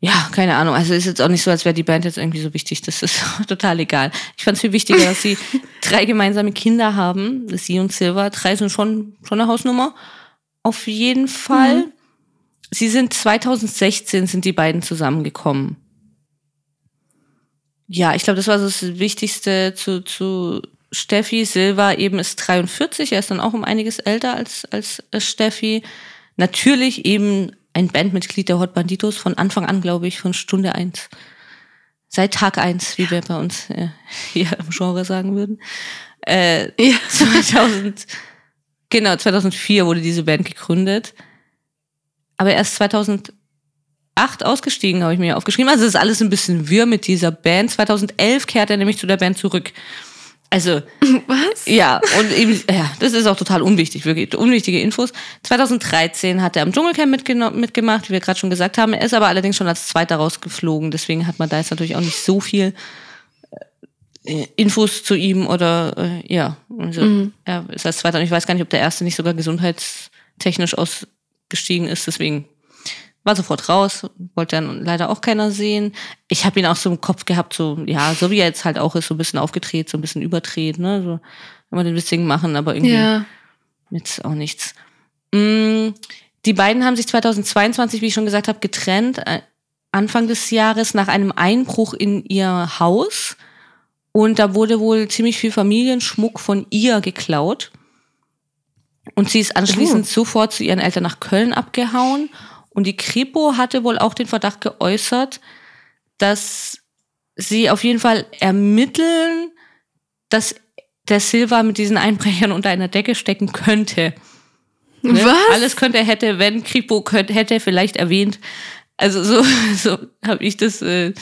Speaker 2: Ja, keine Ahnung. Also ist jetzt auch nicht so, als wäre die Band jetzt irgendwie so wichtig. Das ist [LAUGHS] total egal. Ich fand es viel wichtiger, dass sie [LAUGHS] drei gemeinsame Kinder haben. Sie und Silva. Drei sind schon, schon eine Hausnummer. Auf jeden Fall. Sie sind 2016 sind die beiden zusammengekommen. Ja, ich glaube, das war so das Wichtigste zu, zu Steffi. Silva eben ist 43, er ist dann auch um einiges älter als, als äh, Steffi. Natürlich eben ein Bandmitglied der Hot Banditos von Anfang an, glaube ich, von Stunde eins. Seit Tag eins, wie wir bei uns äh, [LAUGHS] hier im Genre sagen würden. Äh,
Speaker 3: Ja.
Speaker 2: 2000, genau, 2004 wurde diese Band gegründet. Aber erst 2008 ausgestiegen, habe ich mir aufgeschrieben. Also es ist alles ein bisschen wirr mit dieser Band. 2011 kehrt er nämlich zu der Band zurück. Also, [LAUGHS]
Speaker 3: Was?
Speaker 2: ja, und eben, ja, das ist auch total unwichtig, wirklich unwichtige Infos. 2013 hat er am Dschungelcamp mitgemacht, wie wir gerade schon gesagt haben. Er ist aber allerdings schon als Zweiter rausgeflogen, deswegen hat man da jetzt natürlich auch nicht so viel Infos zu ihm oder äh, ja, also er ist als Zweiter und ich weiß gar nicht, ob der Erste nicht sogar gesundheitstechnisch ausgestiegen ist, deswegen war sofort raus, wollte dann leider auch keiner sehen. Ich habe ihn auch so im Kopf gehabt, so, ja, so wie er jetzt halt auch ist, so ein bisschen aufgedreht, so ein bisschen überdreht, ne, so, immer den Witzigen machen, aber irgendwie
Speaker 3: Ja.
Speaker 2: jetzt auch nichts. Mm, Die beiden haben sich 2022, wie ich schon gesagt habe, getrennt, äh, Anfang des Jahres nach einem Einbruch in ihr Haus. Und da wurde wohl ziemlich viel Familienschmuck von ihr geklaut. Und sie ist anschließend sofort zu ihren Eltern nach Köln abgehauen. Und die Kripo hatte wohl auch den Verdacht geäußert, dass sie auf jeden Fall ermitteln, dass der Silva mit diesen Einbrechern unter einer Decke stecken könnte. Ne?
Speaker 3: Was?
Speaker 2: Alles könnte, hätte, wenn Kripo könnte, hätte er vielleicht erwähnt. Also so, [LAUGHS] so habe ich das, äh,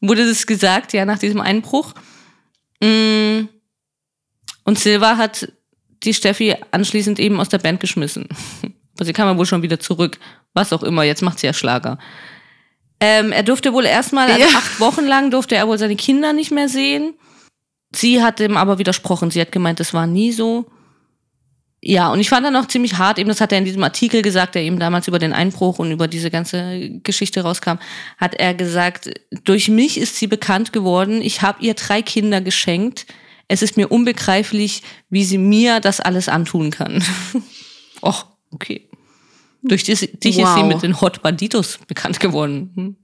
Speaker 2: wurde das gesagt, ja, nach diesem Einbruch. Mm. Und Silva hat die Steffi anschließend eben aus der Band geschmissen. [LAUGHS] Aber sie kam ja wohl schon wieder zurück. Was auch immer, jetzt macht sie ja Schlager. Ähm, er durfte wohl erstmal, also
Speaker 3: Ja.
Speaker 2: acht Wochen lang durfte er wohl seine Kinder nicht mehr sehen. Sie hat ihm aber widersprochen. Sie hat gemeint, das war nie so. Ja, und ich fand dann auch ziemlich hart, eben das hat er in diesem Artikel gesagt, der eben damals über den Einbruch und über diese ganze Geschichte rauskam, hat er gesagt, durch mich ist sie bekannt geworden, ich habe ihr drei Kinder geschenkt, es ist mir unbegreiflich, wie sie mir das alles antun kann. [LAUGHS] Och, okay. Durch dich ist sie
Speaker 3: Wow.
Speaker 2: mit den Hot Banditos bekannt geworden.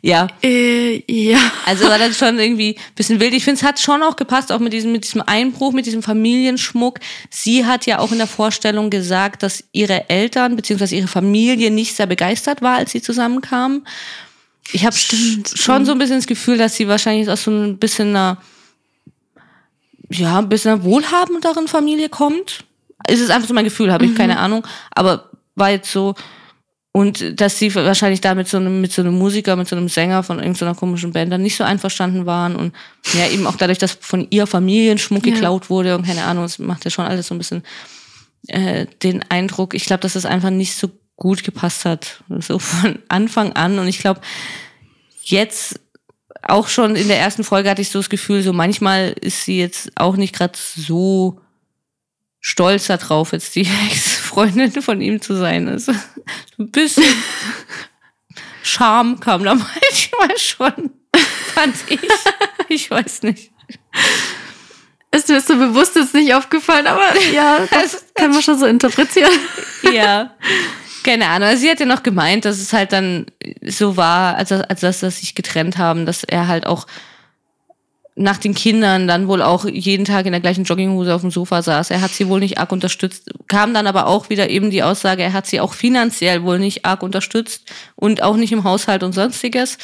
Speaker 2: Ja.
Speaker 3: Äh, ja.
Speaker 2: Also war das schon irgendwie ein bisschen wild. Ich finde, es hat schon auch gepasst, auch mit diesem, mit diesem Einbruch, mit diesem Familienschmuck. Sie hat ja auch in der Vorstellung gesagt, dass ihre Eltern bzw. ihre Familie nicht sehr begeistert war, als sie zusammenkamen. Ich habe schon so ein bisschen das Gefühl, dass sie wahrscheinlich aus so ein bisschen einer, ja, ein bisschen einer wohlhabenderen Familie kommt. Es ist einfach so mein Gefühl, habe ich keine Ahnung. Aber war jetzt so, und dass sie wahrscheinlich da mit so einem, mit so einem Musiker, mit so einem Sänger von irgendeiner komischen Band dann nicht so einverstanden waren. Und ja, eben auch dadurch, dass von ihr Familienschmuck
Speaker 3: Ja.
Speaker 2: geklaut wurde und keine Ahnung, das macht ja schon alles so ein bisschen äh, den Eindruck. Ich glaube, dass es einfach nicht so gut gepasst hat. So von Anfang an. Und ich glaube, jetzt auch schon in der ersten Folge hatte ich so das Gefühl, so manchmal ist sie jetzt auch nicht gerade so stolz darauf, jetzt die [LAUGHS] Ex-Freundin von ihm zu sein. Also ein bisschen [LAUGHS] Charme kam da [LAUGHS] manchmal schon, fand ich. Ich weiß nicht.
Speaker 3: Ist mir so bewusst jetzt nicht aufgefallen, aber ja, das kann man schon so interpretieren.
Speaker 2: Ja. Keine Ahnung. Also sie hat ja noch gemeint, dass es halt dann so war, als, als dass sie sich getrennt haben, dass er halt auch nach den Kindern dann wohl auch jeden Tag in der gleichen Jogginghose auf dem Sofa saß. Er hat sie wohl nicht arg unterstützt. Kam dann aber auch wieder eben die Aussage, er hat sie auch finanziell wohl nicht arg unterstützt und auch nicht im Haushalt und sonstiges.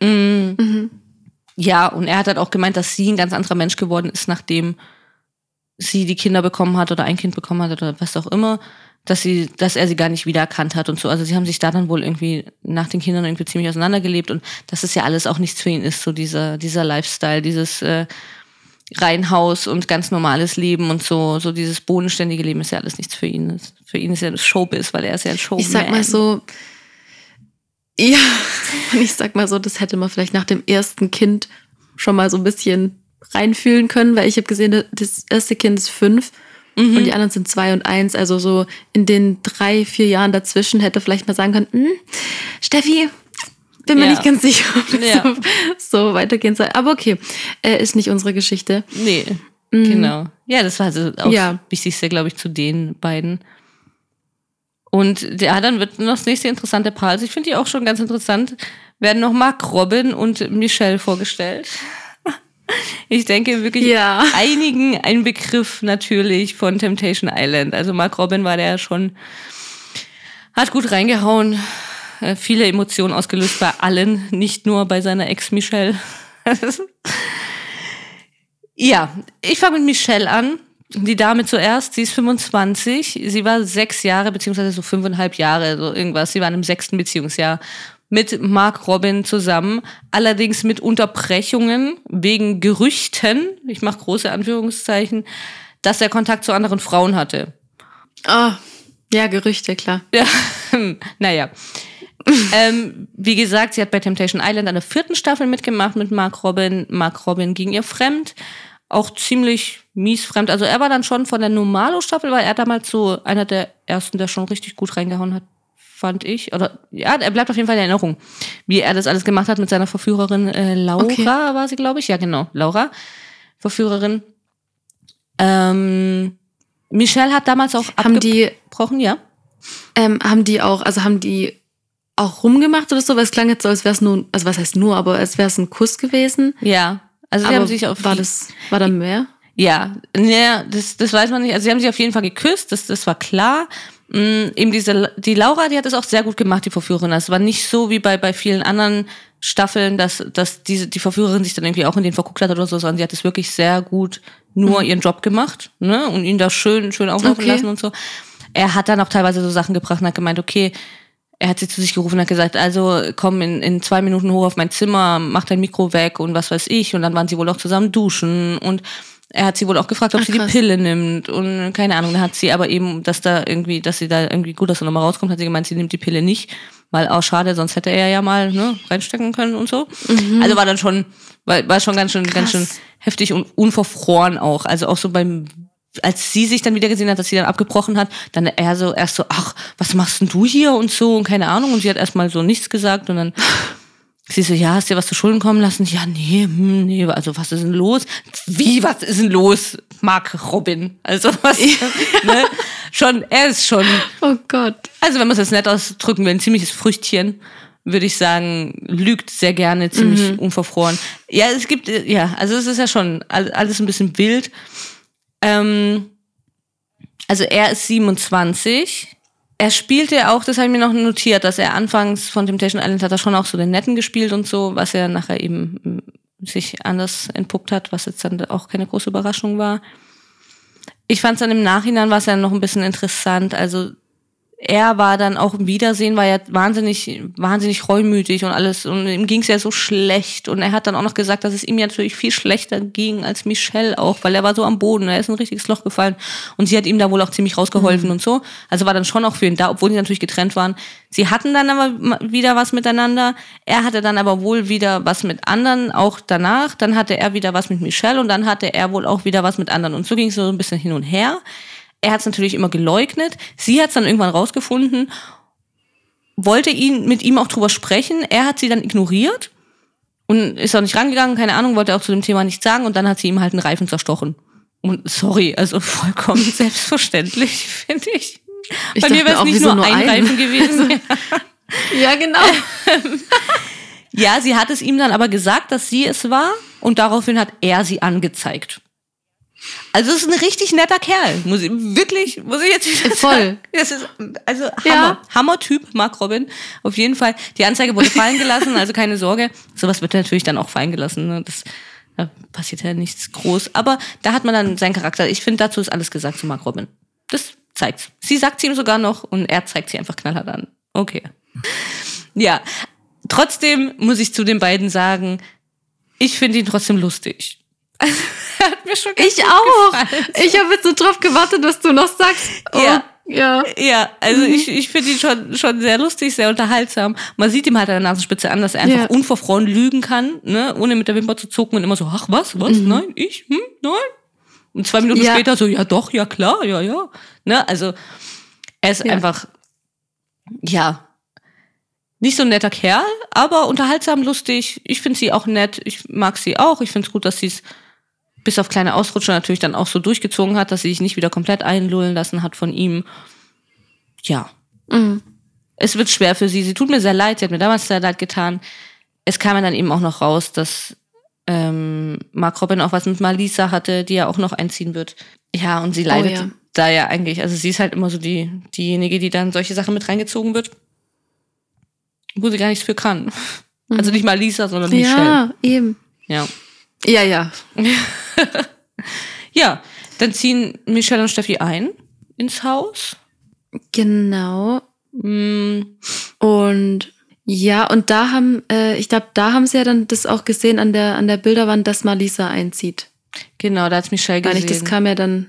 Speaker 2: Mm. Ja, und er hat halt auch gemeint, dass sie ein ganz anderer Mensch geworden ist, nachdem sie die Kinder bekommen hat oder ein Kind bekommen hat oder was auch immer, dass sie, dass er sie gar nicht wiedererkannt hat und so. Also sie haben sich da dann wohl irgendwie nach den Kindern irgendwie ziemlich auseinandergelebt und dass es ja alles auch nichts für ihn ist, so dieser, dieser Lifestyle, dieses äh, Reihenhaus und ganz normales Leben und so, so dieses bodenständige Leben ist ja alles nichts für ihn. Für ihn ist ja das Showbiz, weil er ist ja ein Showman.
Speaker 3: Ich sag mal so, ja, und [LAUGHS] ich sag mal so, das hätte man vielleicht nach dem ersten Kind schon mal so ein bisschen reinfühlen können, weil ich habe gesehen, das erste Kind ist fünf
Speaker 2: Mhm.
Speaker 3: und die anderen sind zwei und eins. Also so in den drei, vier Jahren dazwischen hätte vielleicht mal sagen können, hm, Steffi, bin mir
Speaker 2: Ja.
Speaker 3: nicht ganz sicher, ob das
Speaker 2: Ja.
Speaker 3: so, weitergehen soll. Aber okay, äh, ist nicht unsere Geschichte.
Speaker 2: Nee, genau. Ja, das war also auch
Speaker 3: Ja.
Speaker 2: das Wichtigste, glaube ich, zu den beiden. Und ja, dann wird noch das nächste interessante Paar. Also ich finde die auch schon ganz interessant. Werden noch Mark Robin und Michelle vorgestellt. Ich denke wirklich
Speaker 3: Ja.
Speaker 2: einigen ein Begriff natürlich von Temptation Island. Also Mark Robin war der ja schon, hat gut reingehauen, äh, viele Emotionen ausgelöst bei allen, nicht nur bei seiner Ex Michelle. [LAUGHS] Ja, ich fange mit Michelle an. Die Dame zuerst, sie ist 25. Sie war sechs Jahre, beziehungsweise so fünfeinhalb Jahre, so irgendwas. Sie waren im sechsten Beziehungsjahr mit Mark Robin zusammen. Allerdings mit Unterbrechungen wegen Gerüchten, ich mache große Anführungszeichen, dass er Kontakt zu anderen Frauen hatte.
Speaker 3: Oh, ja, Gerüchte, klar. [LAUGHS]
Speaker 2: Ja, naja. ähm, wie gesagt, sie hat bei Temptation Island an der vierten Staffel mitgemacht mit Mark Robin. Mark Robin ging ihr fremd. Auch ziemlich mies fremd. Also er war dann schon von der Normalo-Staffel, war er damals so einer der ersten, der schon richtig gut reingehauen hat, fand ich. Oder ja, er bleibt auf jeden Fall in Erinnerung, wie er das alles gemacht hat mit seiner Verführerin äh, Laura,
Speaker 3: Okay.
Speaker 2: war sie, glaube ich. Ja, genau, Laura, Verführerin. Ähm, Michelle hat damals auch
Speaker 3: Haben die,
Speaker 2: abgebrochen, ja.
Speaker 3: ähm, haben die auch, also haben die auch rumgemacht oder so? Weil es klang jetzt so, als wäre es nur, also was heißt nur, aber als wäre es ein Kuss gewesen.
Speaker 2: Ja, also sie haben sich auf
Speaker 3: war das, war da mehr?
Speaker 2: ja, ja, das, das weiß man nicht. Also sie haben sich auf jeden Fall geküsst, das, das war klar. Mm, eben diese, die Laura, die hat das auch sehr gut gemacht, die Verführerin. Es war nicht so wie bei, bei vielen anderen Staffeln, dass, dass diese, die Verführerin sich dann irgendwie auch in den verguckt hat oder so, sondern sie hat es wirklich sehr gut nur ihren Job gemacht, ne, und ihn da schön, schön auflaufen
Speaker 3: Okay.
Speaker 2: lassen und so. Er hat dann auch teilweise so Sachen gebracht und hat gemeint, okay, er hat sie zu sich gerufen und hat gesagt, also komm in, in zwei Minuten hoch auf mein Zimmer, mach dein Mikro weg und was weiß ich. Und dann waren sie wohl auch zusammen duschen und er hat sie wohl auch gefragt, ob
Speaker 3: Ach,
Speaker 2: sie die
Speaker 3: krass.
Speaker 2: Pille nimmt und keine Ahnung. Dann hat sie aber eben, dass da irgendwie, dass sie da irgendwie gut, dass er nochmal rauskommt, hat sie gemeint, sie nimmt die Pille nicht, weil auch schade, sonst hätte er ja mal ne, reinstecken können und so. Also war dann schon, war, war schon ganz schön, ganz schön
Speaker 3: Mhm. Krass.
Speaker 2: heftig und unverfroren auch. Also auch so beim als sie sich dann wieder gesehen hat, dass sie dann abgebrochen hat, dann er so erst so, ach, was machst denn du hier und so und keine Ahnung. Und sie hat erstmal so nichts gesagt und dann [LAUGHS] sie so, ja, hast dir was zu Schulden kommen lassen? Ja, nee, hm, nee, also was ist denn los? Wie, was ist denn los? Mark Robin. Also was, [LAUGHS] ne? Schon, er ist schon,
Speaker 3: Oh Gott.
Speaker 2: also wenn man es jetzt nett ausdrücken will, ein ziemliches Früchtchen. würde ich sagen, lügt sehr gerne, ziemlich unverfroren. Ja, es gibt, äh, ja, also es ist ja schon all- alles ein bisschen wild. Ähm, also er ist 27. Er spielte auch, das habe ich mir noch notiert, dass er anfangs von Temptation Island hat er schon auch so den Netten gespielt und so, was er nachher eben mm, sich anders entpuppt hat, was jetzt dann auch keine große Überraschung war. Ich fand es dann im Nachhinein war es ja noch ein bisschen interessant. Also er war dann auch im Wiedersehen, war ja wahnsinnig, wahnsinnig reumütig und alles. Und ihm ging es ja so schlecht. Und er hat dann auch noch gesagt, dass es ihm ja natürlich viel schlechter ging als Michelle auch, weil er war so am Boden. Er ist in ein richtiges Loch gefallen. Und sie hat ihm da wohl auch ziemlich rausgeholfen und so. Also war dann schon auch für ihn da, obwohl die natürlich getrennt waren. Sie hatten dann aber wieder was miteinander. Er hatte dann aber wohl wieder was mit anderen, auch danach. Dann hatte er wieder was mit Michelle und dann hatte er wohl auch wieder was mit anderen. Und so ging es so ein bisschen hin und her. Er hat es natürlich immer geleugnet. Sie hat es dann irgendwann rausgefunden, wollte ihn mit ihm auch drüber sprechen. Er hat sie dann ignoriert und ist auch nicht rangegangen, keine Ahnung, wollte auch zu dem Thema nichts sagen und dann hat sie ihm halt einen Reifen zerstochen. Und sorry, also vollkommen [LAUGHS] selbstverständlich, finde ich.
Speaker 3: Ich
Speaker 2: Bei mir wäre es nicht nur
Speaker 3: nur
Speaker 2: ein? Reifen gewesen.
Speaker 3: Ja, genau. [LAUGHS]
Speaker 2: ja, sie hat es ihm dann aber gesagt, dass sie es war und daraufhin hat er sie angezeigt. Also es ist ein richtig netter Kerl, muss ich wirklich, muss ich jetzt wieder
Speaker 3: Voll.
Speaker 2: sagen. Das ist also Hammer,
Speaker 3: Ja.
Speaker 2: Hammer-Typ, Mark Robin. Auf jeden Fall. Die Anzeige wurde fallen gelassen, also keine Sorge. Sowas wird natürlich dann auch fallen gelassen. Ne? Das da passiert ja nichts groß. Aber da hat man dann seinen Charakter. Ich finde, dazu ist alles gesagt zu Mark Robin. Das zeigt's. Sie sagt sie ihm sogar noch und er zeigt sie einfach knallhart an. Okay. Ja. Trotzdem muss ich zu den beiden sagen, ich finde ihn trotzdem lustig. Also, [LAUGHS] er hat mir schon
Speaker 3: Ich auch.
Speaker 2: gefallen.
Speaker 3: Ich habe jetzt so drauf gewartet, was du noch sagst. Oh,
Speaker 2: Ja.
Speaker 3: Ja.
Speaker 2: Ja, also
Speaker 3: Mhm.
Speaker 2: ich, ich finde ihn schon, schon sehr lustig, sehr unterhaltsam. Man sieht ihm halt an der Nasenspitze an, dass er einfach
Speaker 3: Ja.
Speaker 2: unverfroren lügen kann, ne, ohne mit der Wimper zu zucken und immer so, ach was, was, nein, ich, hm, nein. Und zwei Minuten
Speaker 3: Mhm. Ja.
Speaker 2: später so, ja doch, ja klar, ja, ja. Ne, also er ist
Speaker 3: Ja.
Speaker 2: einfach, ja, nicht so ein netter Kerl, aber unterhaltsam, lustig. Ich finde sie auch nett, ich mag sie auch. Ich finde es gut, dass sie es bis auf kleine Ausrutscher natürlich dann auch so durchgezogen hat, dass sie sich nicht wieder komplett einlullen lassen hat von ihm. Ja,
Speaker 3: Mhm.
Speaker 2: es wird schwer für sie. Sie tut mir sehr leid, sie hat mir damals sehr leid getan. Es kam ja dann eben auch noch raus, dass ähm, Mark Robin auch was mit Malisa hatte, die ja auch noch einziehen wird. Ja, und sie leidet
Speaker 3: ja.
Speaker 2: da ja eigentlich. Also sie ist halt immer so die, diejenige, die dann solche Sachen mit reingezogen wird, wo sie gar nichts für kann. Also nicht Malisa, sondern Michelle.
Speaker 3: Ja, eben.
Speaker 2: Ja.
Speaker 3: Ja, ja. [LAUGHS]
Speaker 2: ja, dann ziehen Michelle und Steffi ein ins Haus.
Speaker 3: Genau.
Speaker 2: Mm,
Speaker 3: Und ja, und da haben, äh, ich glaube, da haben sie ja dann das auch gesehen an der, an der Bilderwand, dass Malisa einzieht.
Speaker 2: genau, da hat's Michelle
Speaker 3: Gar
Speaker 2: gesehen.
Speaker 3: nicht, das kam ja dann.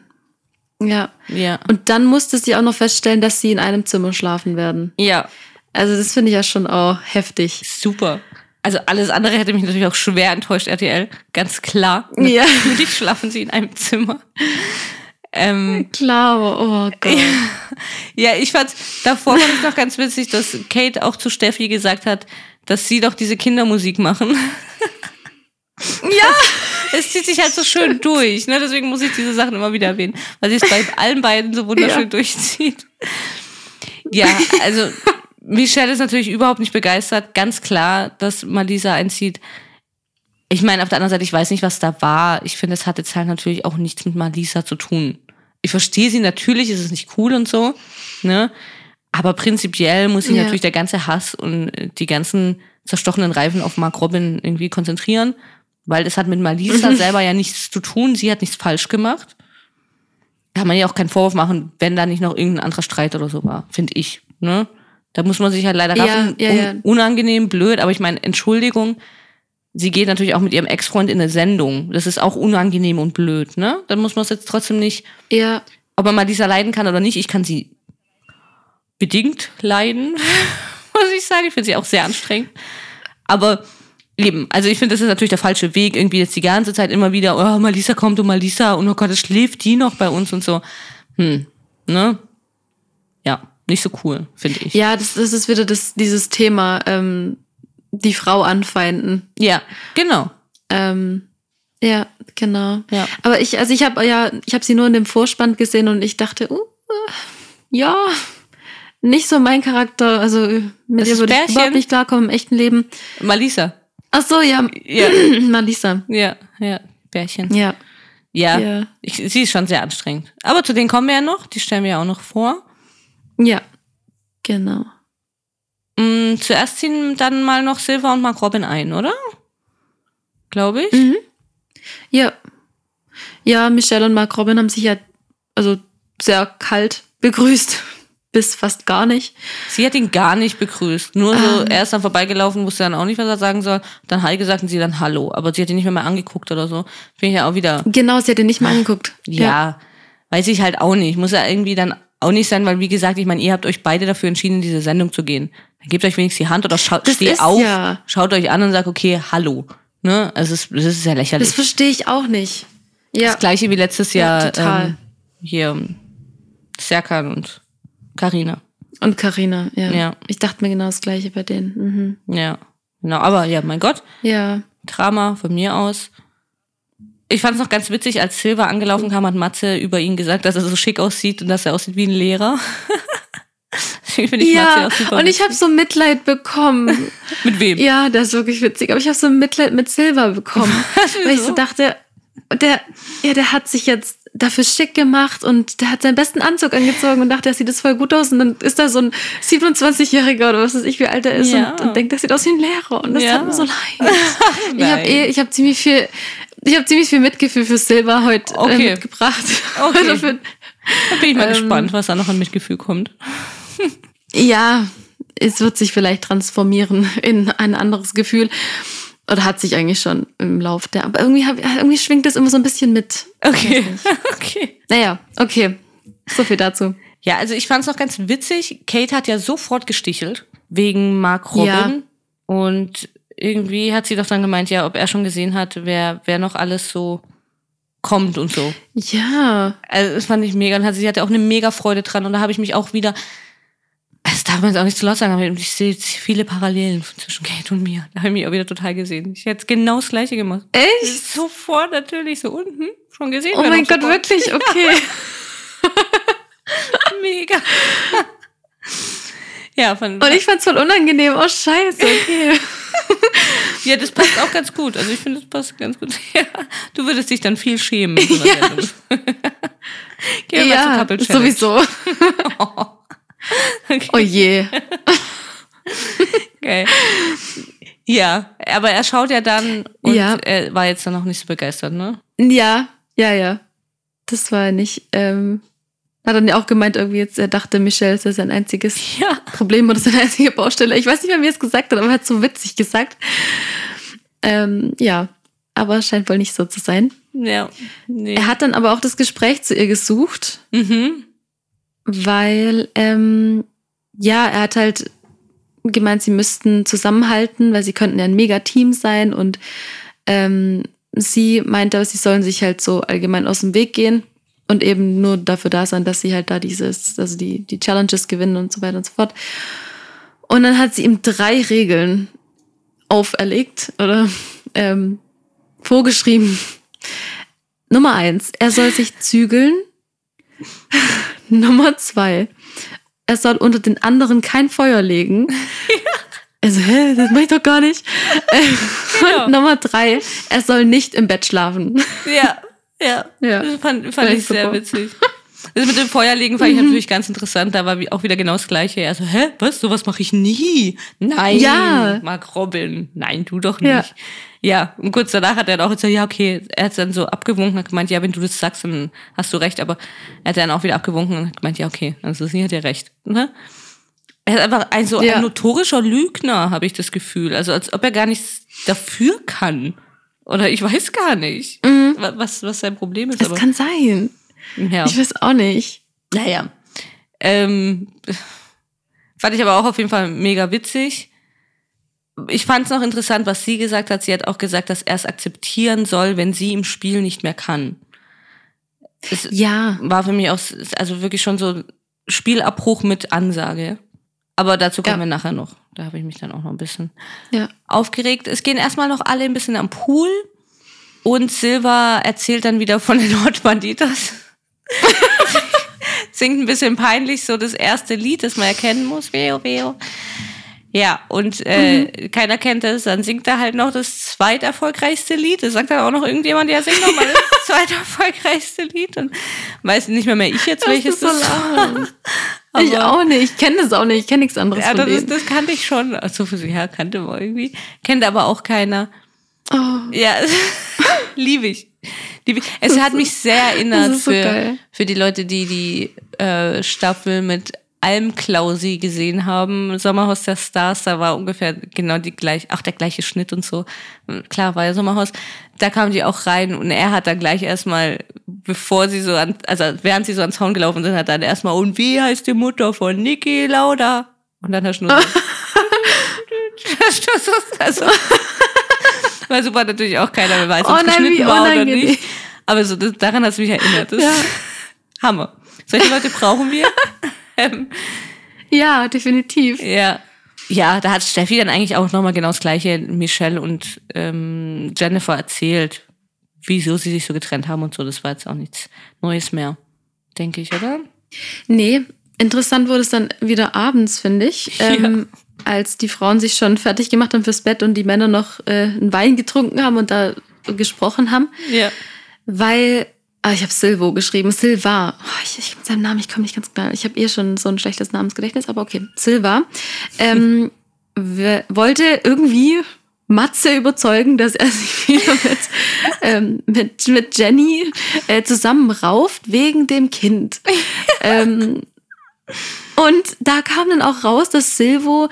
Speaker 3: Ja.
Speaker 2: ja.
Speaker 3: Und dann musste sie auch noch feststellen, dass sie in einem Zimmer schlafen werden.
Speaker 2: Ja,
Speaker 3: Also, das finde ich ja schon auch heftig.
Speaker 2: super. Also alles andere hätte mich natürlich auch schwer enttäuscht, RTL. Ganz klar.
Speaker 3: Ja. [LAUGHS]
Speaker 2: Natürlich schlafen sie in einem Zimmer. Ähm,
Speaker 3: Klar, aber oh Gott. [LAUGHS]
Speaker 2: ja, ich fand, davor fand ich noch ganz witzig, dass Kate auch zu Steffi gesagt hat, dass sie doch diese Kindermusik machen. [LAUGHS]
Speaker 3: Ja.
Speaker 2: Es zieht sich halt so schön durch, ne? Deswegen muss ich diese Sachen immer wieder erwähnen, weil sie es bei allen beiden so wunderschön
Speaker 3: Ja.
Speaker 2: durchzieht. Ja, also Michelle ist natürlich überhaupt nicht begeistert. Ganz klar, dass Malisa einzieht. Ich meine, auf der anderen Seite, ich weiß nicht, was da war. Ich finde, es hat jetzt halt natürlich auch nichts mit Malisa zu tun. Ich verstehe sie natürlich, es ist nicht cool und so, ne? Aber prinzipiell muss sich
Speaker 3: Ja.
Speaker 2: natürlich der ganze Hass und die ganzen zerstochenen Reifen auf Mark Robin irgendwie konzentrieren, weil das hat mit Malisa selber ja nichts zu tun. Sie hat nichts falsch gemacht. Kann man ja auch keinen Vorwurf machen, wenn da nicht noch irgendein anderer Streit oder so war, finde ich. Ne? Da muss man sich halt leider
Speaker 3: Ja,
Speaker 2: raffen.
Speaker 3: ja,
Speaker 2: Un-
Speaker 3: ja.
Speaker 2: Unangenehm, blöd, aber ich meine, Entschuldigung, sie geht natürlich auch mit ihrem Ex-Freund in eine Sendung. Das ist auch unangenehm und blöd, ne? Dann muss man es jetzt trotzdem nicht,
Speaker 3: Ja.
Speaker 2: ob man Malisa leiden kann oder nicht. Ich kann sie bedingt leiden, [LAUGHS] muss ich sagen. Ich finde sie auch sehr anstrengend. Aber eben, also ich finde, das ist natürlich der falsche Weg, irgendwie jetzt die ganze Zeit immer wieder, oh, Malisa kommt und Malisa und oh Gott, es schläft die noch bei uns und so. Hm, ne? Nicht so cool, finde ich.
Speaker 3: Ja, das, das ist wieder das, dieses Thema, ähm, die Frau anfeinden.
Speaker 2: Ja, genau.
Speaker 3: Ähm, ja, genau.
Speaker 2: Ja.
Speaker 3: Aber ich, also ich habe ja, ich habe sie nur in dem Vorspann gesehen und ich dachte, uh, ja, nicht so mein Charakter. Also mit ihr würde ich überhaupt nicht klarkommen im echten Leben.
Speaker 2: Malisa.
Speaker 3: Ach so, ja.
Speaker 2: Ja. [CLEARS THROAT]
Speaker 3: Malisa.
Speaker 2: Ja, ja, Bärchen.
Speaker 3: Ja.
Speaker 2: Ja,
Speaker 3: Ja.
Speaker 2: Ich, sie ist schon sehr anstrengend. Aber zu denen kommen wir ja noch, die stellen wir ja auch noch vor.
Speaker 3: Ja. Genau.
Speaker 2: Mm, zuerst ziehen dann mal noch Silver und Mark Robin ein, oder? Glaube ich.
Speaker 3: Mhm. Ja. Ja, Michelle und Mark Robin haben sich ja also sehr kalt begrüßt. [LAUGHS] Bis fast gar nicht.
Speaker 2: Sie hat ihn gar nicht begrüßt. Nur so,
Speaker 3: Ähm.
Speaker 2: er ist dann vorbeigelaufen, wusste dann auch nicht, was er sagen soll. Dann Hi gesagt und sie dann Hallo. Aber sie hat ihn nicht mehr mal angeguckt oder so. Finde ich ja auch wieder,
Speaker 3: Genau, sie hat ihn nicht mal angeguckt.
Speaker 2: ja, weiß ich halt auch nicht. Muss ja irgendwie dann auch nicht sein, weil wie gesagt, ich meine, ihr habt euch beide dafür entschieden, in diese Sendung zu gehen. Dann gebt euch wenigstens die Hand oder schaut,
Speaker 3: Das
Speaker 2: steht auf,
Speaker 3: ja-
Speaker 2: schaut euch an und sagt, okay, Hallo. Ne? Also es, das ist ja lächerlich.
Speaker 3: Das verstehe ich auch nicht. Ja.
Speaker 2: Das gleiche wie letztes
Speaker 3: Ja,
Speaker 2: Jahr
Speaker 3: total.
Speaker 2: Ähm, hier ähm, Serkan und Karina.
Speaker 3: Und Karina, ja.
Speaker 2: Ja.
Speaker 3: Ich dachte mir genau das gleiche bei denen. Mhm.
Speaker 2: Ja, genau. Aber ja, mein Gott,
Speaker 3: Ja.
Speaker 2: Drama von mir aus. Ich fand es noch ganz witzig, als Silva angelaufen kam, hat Matze über ihn gesagt, dass er so schick aussieht und dass er aussieht wie ein Lehrer. [LAUGHS] Ich
Speaker 3: Ja, und ich habe so Mitleid bekommen. [LAUGHS]
Speaker 2: mit wem?
Speaker 3: ja, das ist wirklich witzig. Aber ich habe so Mitleid mit Silver bekommen. [LAUGHS] weil ich so dachte, der, ja, der hat sich jetzt dafür schick gemacht und der hat seinen besten Anzug angezogen und dachte, er sieht das voll gut aus. Und dann ist da so ein 27-Jähriger oder was weiß ich, wie alt er ist
Speaker 2: Ja.
Speaker 3: und, und denkt, das sieht aus wie ein Lehrer. Und das
Speaker 2: Ja.
Speaker 3: tut mir so leid. ich habe eh, ich habe ziemlich viel, ich habe ziemlich viel Mitgefühl für Silver heute
Speaker 2: Okay.
Speaker 3: äh, mitgebracht.
Speaker 2: Okay. [LAUGHS]
Speaker 3: Also
Speaker 2: Da bin ich mal
Speaker 3: Ähm,
Speaker 2: gespannt, was da noch an Mitgefühl kommt.
Speaker 3: Ja, es wird sich vielleicht transformieren in ein anderes Gefühl. Oder hat sich eigentlich schon im Lauf der. Aber irgendwie, hab, irgendwie schwingt es immer so ein bisschen mit.
Speaker 2: Okay. [LAUGHS] okay.
Speaker 3: Naja, okay. So viel dazu.
Speaker 2: Ja, also ich fand es noch ganz witzig. Kate hat ja sofort gestichelt wegen Mark Robin.
Speaker 3: Ja.
Speaker 2: Und irgendwie hat sie doch dann gemeint, ja, ob er schon gesehen hat, wer, wer noch alles so kommt und so.
Speaker 3: Ja.
Speaker 2: Also das fand ich mega. Und hat- sie hatte auch eine mega Freude dran. Und da habe ich mich auch wieder, das darf man jetzt auch nicht zu laut sagen, aber ich sehe jetzt viele Parallelen zwischen Kate und mir. Da habe ich mich auch wieder total gesehen. Ich hätte genau das Gleiche gemacht.
Speaker 3: Echt?
Speaker 2: Sofort natürlich so unten schon gesehen.
Speaker 3: Oh mein Gott,
Speaker 2: kommt.
Speaker 3: wirklich? [LAUGHS] Okay. [LAUGHS]
Speaker 2: Mega. Ja, von,
Speaker 3: Und ich fand's voll unangenehm. Oh, scheiße, okay. [LAUGHS]
Speaker 2: ja, das passt auch ganz gut. Also ich finde, das passt ganz gut. [LAUGHS] Ja, du würdest dich dann viel schämen.
Speaker 3: Ja. [LAUGHS]
Speaker 2: Gehen wir mal zur
Speaker 3: ja,
Speaker 2: Couple Challenge.
Speaker 3: sowieso.
Speaker 2: Okay.
Speaker 3: Oh je.
Speaker 2: Okay. Ja, aber er schaut ja dann und
Speaker 3: Ja.
Speaker 2: er war jetzt dann noch nicht so begeistert, ne?
Speaker 3: Ja, ja, ja. Das war nicht. Ähm, hat dann ja auch gemeint, irgendwie jetzt, er dachte, Michelle ist ja sein einziges [LAUGHS]
Speaker 2: Ja.
Speaker 3: Problem oder seine einzige Baustelle. Ich weiß nicht mehr, wie er es gesagt hat, aber er hat so witzig gesagt. Ähm, ja, aber es scheint wohl nicht so zu sein.
Speaker 2: Ja. Nee.
Speaker 3: Er hat dann aber auch das Gespräch zu ihr gesucht,
Speaker 2: mhm.
Speaker 3: weil, ähm, ja, er hat halt gemeint, sie müssten zusammenhalten, weil sie könnten ja ein Mega-Team sein und ähm, sie meinte, sie sollen sich halt so allgemein aus dem Weg gehen und eben nur dafür da sein, dass sie halt da dieses, also die, die Challenges gewinnen und so weiter und so fort. Und dann hat sie ihm drei Regeln auferlegt oder ähm, vorgeschrieben. Nummer eins, er soll sich zügeln. [LAUGHS] Nummer zwei, er soll unter den anderen kein Feuer legen. [LAUGHS] Also, hä, das mach ich doch gar nicht. [LAUGHS]
Speaker 2: Genau.
Speaker 3: Und Nummer drei, er soll nicht im Bett schlafen.
Speaker 2: Ja. Ja.
Speaker 3: Ja.
Speaker 2: Das fand, fand ich
Speaker 3: ich
Speaker 2: sehr
Speaker 3: super.
Speaker 2: witzig. Das mit dem Feuerlegen fand ich natürlich ganz interessant. Da war auch wieder genau das Gleiche. Er so, hä, was? Sowas mache ich nie. Nein.
Speaker 3: Ja.
Speaker 2: Mark Robin. Nein, du doch nicht.
Speaker 3: Ja.
Speaker 2: Ja. und kurz danach hat er dann auch gesagt, ja, okay. Er hat dann so abgewunken und gemeint, ja, wenn du das sagst, dann hast du recht. Aber er hat dann auch wieder abgewunken und hat gemeint, ja, okay, also sie hat ja recht. Ne? Er ist einfach ein so
Speaker 3: Ja.
Speaker 2: ein notorischer Lügner, habe ich das Gefühl. Also als ob er gar nichts dafür kann. Oder ich weiß gar nicht, wa- was, was sein Problem ist.
Speaker 3: Das kann sein.
Speaker 2: ja.
Speaker 3: Ich weiß auch nicht.
Speaker 2: Naja. Ähm, fand ich aber auch auf jeden Fall mega witzig. Ich fand es noch interessant, was sie gesagt hat. Sie hat auch gesagt, dass er es akzeptieren soll, wenn sie im Spiel nicht mehr kann. Es
Speaker 3: Ja.
Speaker 2: war für mich auch also wirklich schon so Spielabbruch mit Ansage. Aber dazu kommen
Speaker 3: Ja.
Speaker 2: wir nachher noch. Da habe ich mich dann auch noch ein bisschen
Speaker 3: Ja.
Speaker 2: aufgeregt. Es gehen erstmal noch alle ein bisschen am Pool. Und Silva erzählt dann wieder von den [LAUGHS] Hot Banditas. [LAUGHS] singt ein bisschen peinlich so das erste Lied, das man erkennen muss. Weo, weo. Ja, und äh, mhm. keiner kennt es, dann singt er halt noch das zweiterfolgreichste Lied. Das sagt dann auch noch irgendjemand, ja, sing doch mal das [LAUGHS] zweiterfolgreichste Lied. Und weiß nicht mehr mehr ich jetzt, welches das ist.
Speaker 3: So [LAUGHS] ich auch nicht, ich kenne das auch nicht, ich kenne nichts anderes
Speaker 2: ja, das, ist, das kannte ich schon. Also, ja, kannte man irgendwie. Kennt aber auch keiner. Oh. Ja, [LAUGHS] liebe ich. Lieb ich. Es hat mich sehr erinnert so für, geil. für die Leute, die die äh, Staffel mit Almklausi gesehen haben. Sommerhaus der Stars, da war ungefähr genau die gleich, auch der gleiche Schnitt und so. Klar war ja Sommerhaus. Da kamen die auch rein und er hat dann gleich erstmal, bevor sie so an, also während sie so ans Zaun gelaufen sind, hat dann erstmal, und wie heißt die Mutter von Niki Lauda? Und dann hast du nur so, also, weil super natürlich auch keiner mehr weiß, ob es geschnitten war oder nicht. Aber so, das, daran hat es mich erinnert. Das ja. Hammer. Solche Leute brauchen wir.
Speaker 3: Ja, definitiv.
Speaker 2: Ja. Ja, da hat Steffi dann eigentlich auch nochmal genau das gleiche Michelle und ähm, Jennifer erzählt, wieso sie sich so getrennt haben und so. Das war jetzt auch nichts Neues mehr, denke ich, oder?
Speaker 3: Nee, interessant wurde es dann wieder abends, finde ich. [LAUGHS] Ähm, ja. Als die Frauen sich schon fertig gemacht haben fürs Bett und die Männer noch äh, einen Wein getrunken haben und da gesprochen haben. Ja. Weil Ah, ich habe Silvo geschrieben. Silva. Oh, ich, ich mit seinem Namen, ich komme nicht ganz klar. Ich habe eh schon so ein schlechtes Namensgedächtnis, aber okay. Silva. Ähm, [LAUGHS] wollte irgendwie Matze überzeugen, dass er sich [LAUGHS] wieder mit, ähm, mit, mit Jenny äh, zusammenrauft wegen dem Kind. [LAUGHS] ähm, und da kam dann auch raus, dass Silvo,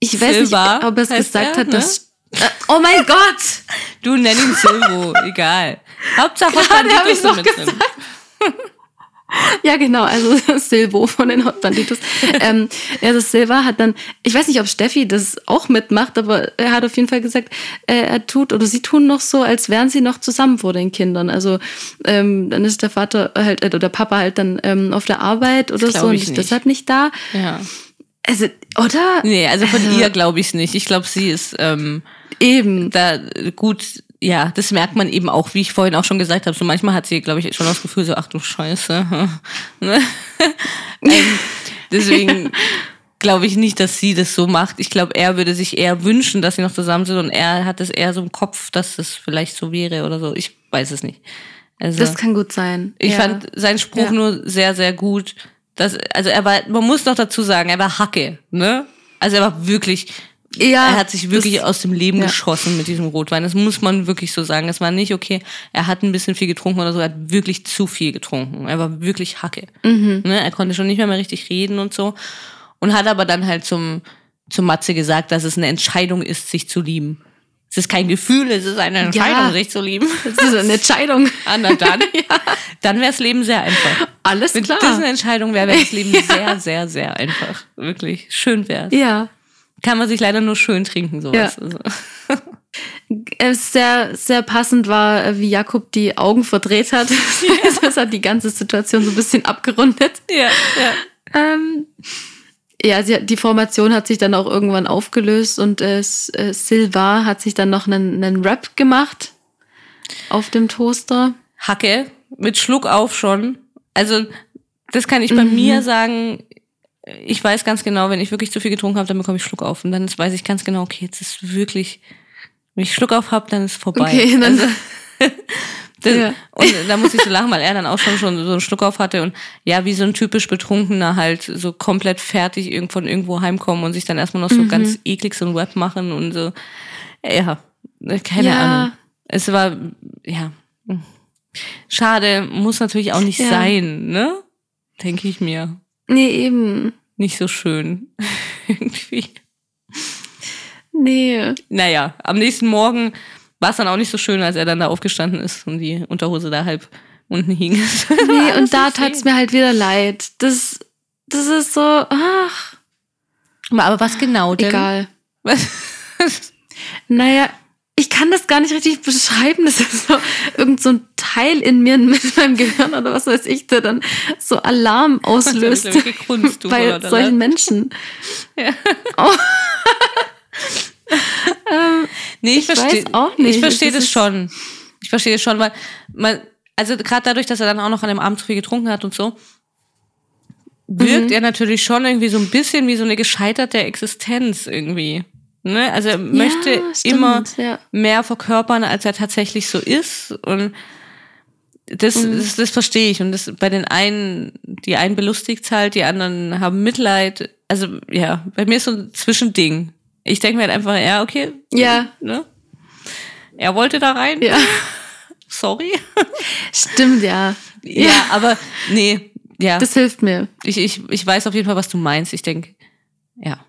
Speaker 3: ich weiß Silva nicht, ob er es gesagt er, hat, ne? dass äh, oh mein Gott!
Speaker 2: Du nenn ihn Silvo, egal. Hauptsache Hot Banditos sind mit drin.
Speaker 3: Ja, genau, also [LAUGHS] Silvo von den Hot Banditos. ähm, also Silva hat dann, ich weiß nicht, ob Steffi das auch mitmacht, aber er hat auf jeden Fall gesagt, äh, er tut oder sie tun noch so, als wären sie noch zusammen vor den Kindern. Also ähm, dann ist der Vater halt, äh, oder der Papa halt dann ähm, auf der Arbeit oder so und ist deshalb nicht da.
Speaker 2: Ja.
Speaker 3: Also, oder?
Speaker 2: Nee, also von also, ihr glaube ich nicht. Ich glaube, sie ist ähm, eben da gut ja, das merkt man eben auch, wie ich vorhin auch schon gesagt habe. So manchmal hat sie, glaube ich, schon das Gefühl, so, ach du Scheiße. [LAUGHS] Ne? [LAUGHS] ähm, deswegen glaube ich nicht, dass sie das so macht. Ich glaube, er würde sich eher wünschen, dass sie noch zusammen sind und er hat es eher so im Kopf, dass das vielleicht so wäre oder so. Ich weiß es nicht.
Speaker 3: Also, das kann gut sein.
Speaker 2: Ich ja. fand seinen Spruch ja. nur sehr, sehr gut. Das, also er war, man muss noch dazu sagen, er war Hacke, ne? Also er war wirklich, ja, er hat sich wirklich aus dem Leben ja. geschossen mit diesem Rotwein. Das muss man wirklich so sagen. Das war nicht okay. Er hat ein bisschen viel getrunken oder so. Er hat wirklich zu viel getrunken. Er war wirklich Hacke. Mhm. Ne? Er konnte schon nicht mehr, mehr richtig reden und so. Und hat aber dann halt zum, zum Matze gesagt, dass es eine Entscheidung ist, sich zu lieben. Es ist kein Gefühl, es ist eine Entscheidung, ja, sich zu lieben.
Speaker 3: Es ist eine Entscheidung. [LAUGHS]
Speaker 2: Ah, na dann, [LAUGHS] ja. dann wäre das Leben sehr einfach.
Speaker 3: Alles
Speaker 2: Wenn
Speaker 3: klar.
Speaker 2: Wenn das eine Entscheidung wäre, wäre das [LAUGHS] Leben sehr, sehr, sehr einfach. Wirklich. Schön wäre es.
Speaker 3: Ja
Speaker 2: kann man sich leider nur schön trinken, sowas. Ja. Also.
Speaker 3: Es sehr, sehr passend war, wie Jakob die Augen verdreht hat. [LAUGHS] Ja. [LAUGHS] Das hat die ganze Situation so ein bisschen abgerundet.
Speaker 2: Ja, ja.
Speaker 3: Ähm, ja, sie, die Formation hat sich dann auch irgendwann aufgelöst und äh, äh, Silva hat sich dann noch einen, einen Rap gemacht auf dem Toaster.
Speaker 2: Hacke, mit Schluck auf schon. Also, das kann ich bei mhm. mir sagen, ich weiß ganz genau, wenn ich wirklich zu viel getrunken habe, dann bekomme ich Schluck auf. Und dann weiß ich ganz genau, okay, jetzt ist wirklich, wenn ich Schluck auf habe, dann ist es vorbei. Okay, dann also, [LAUGHS] das, ja. Und da muss ich so lachen, weil er dann auch schon, schon so einen Schluck auf hatte und ja, wie so ein typisch Betrunkener halt so komplett fertig von irgendwo heimkommen und sich dann erstmal noch so mhm. ganz eklig so ein Web machen und so. Ja, keine ja. Ahnung. Es war, ja. Schade, muss natürlich auch nicht ja. sein, ne? Denke ich mir.
Speaker 3: Nee, eben.
Speaker 2: Nicht so schön. [LAUGHS] Irgendwie.
Speaker 3: Nee.
Speaker 2: Naja, am nächsten Morgen war es dann auch nicht so schön, als er dann da aufgestanden ist und die Unterhose da halb unten hing. [LAUGHS]
Speaker 3: Nee, und da tat es mir halt wieder leid. Das, das ist so, ach.
Speaker 2: Aber was genau denn?
Speaker 3: Egal. Was? [LAUGHS] naja, ich kann das gar nicht richtig beschreiben. Das ist so irgend so ein Teil in mir mit meinem Gehirn oder was weiß ich, der dann so Alarm auslöst Kunst, bei oder solchen oder? Menschen. Ja. Oh. [LAUGHS]
Speaker 2: ähm, nee, ich, ich verstehe auch nicht. Ich verstehe das, das schon. Ich verstehe das schon, weil man, also gerade dadurch, dass er dann auch noch an dem Abend zu viel getrunken hat und so, wirkt
Speaker 3: Mhm.
Speaker 2: er natürlich schon irgendwie so ein bisschen wie so eine gescheiterte Existenz irgendwie. Ne? Also er möchte
Speaker 3: Ja, stimmt,
Speaker 2: immer
Speaker 3: Ja.
Speaker 2: mehr verkörpern, als er tatsächlich so ist. Und das,
Speaker 3: Mhm.
Speaker 2: das, das verstehe ich. Und das bei den einen, die einen belustigt halt, die anderen haben Mitleid. Also ja, bei mir ist so ein Zwischending. Ich denke mir halt einfach, ja, okay.
Speaker 3: Ja.
Speaker 2: Ne? Er wollte da rein.
Speaker 3: ja. [LAUGHS]
Speaker 2: Sorry.
Speaker 3: Stimmt, ja.
Speaker 2: Ja, aber nee, ja.
Speaker 3: Das hilft mir.
Speaker 2: Ich, ich, ich weiß auf jeden Fall, was du meinst. Ich denke, ja.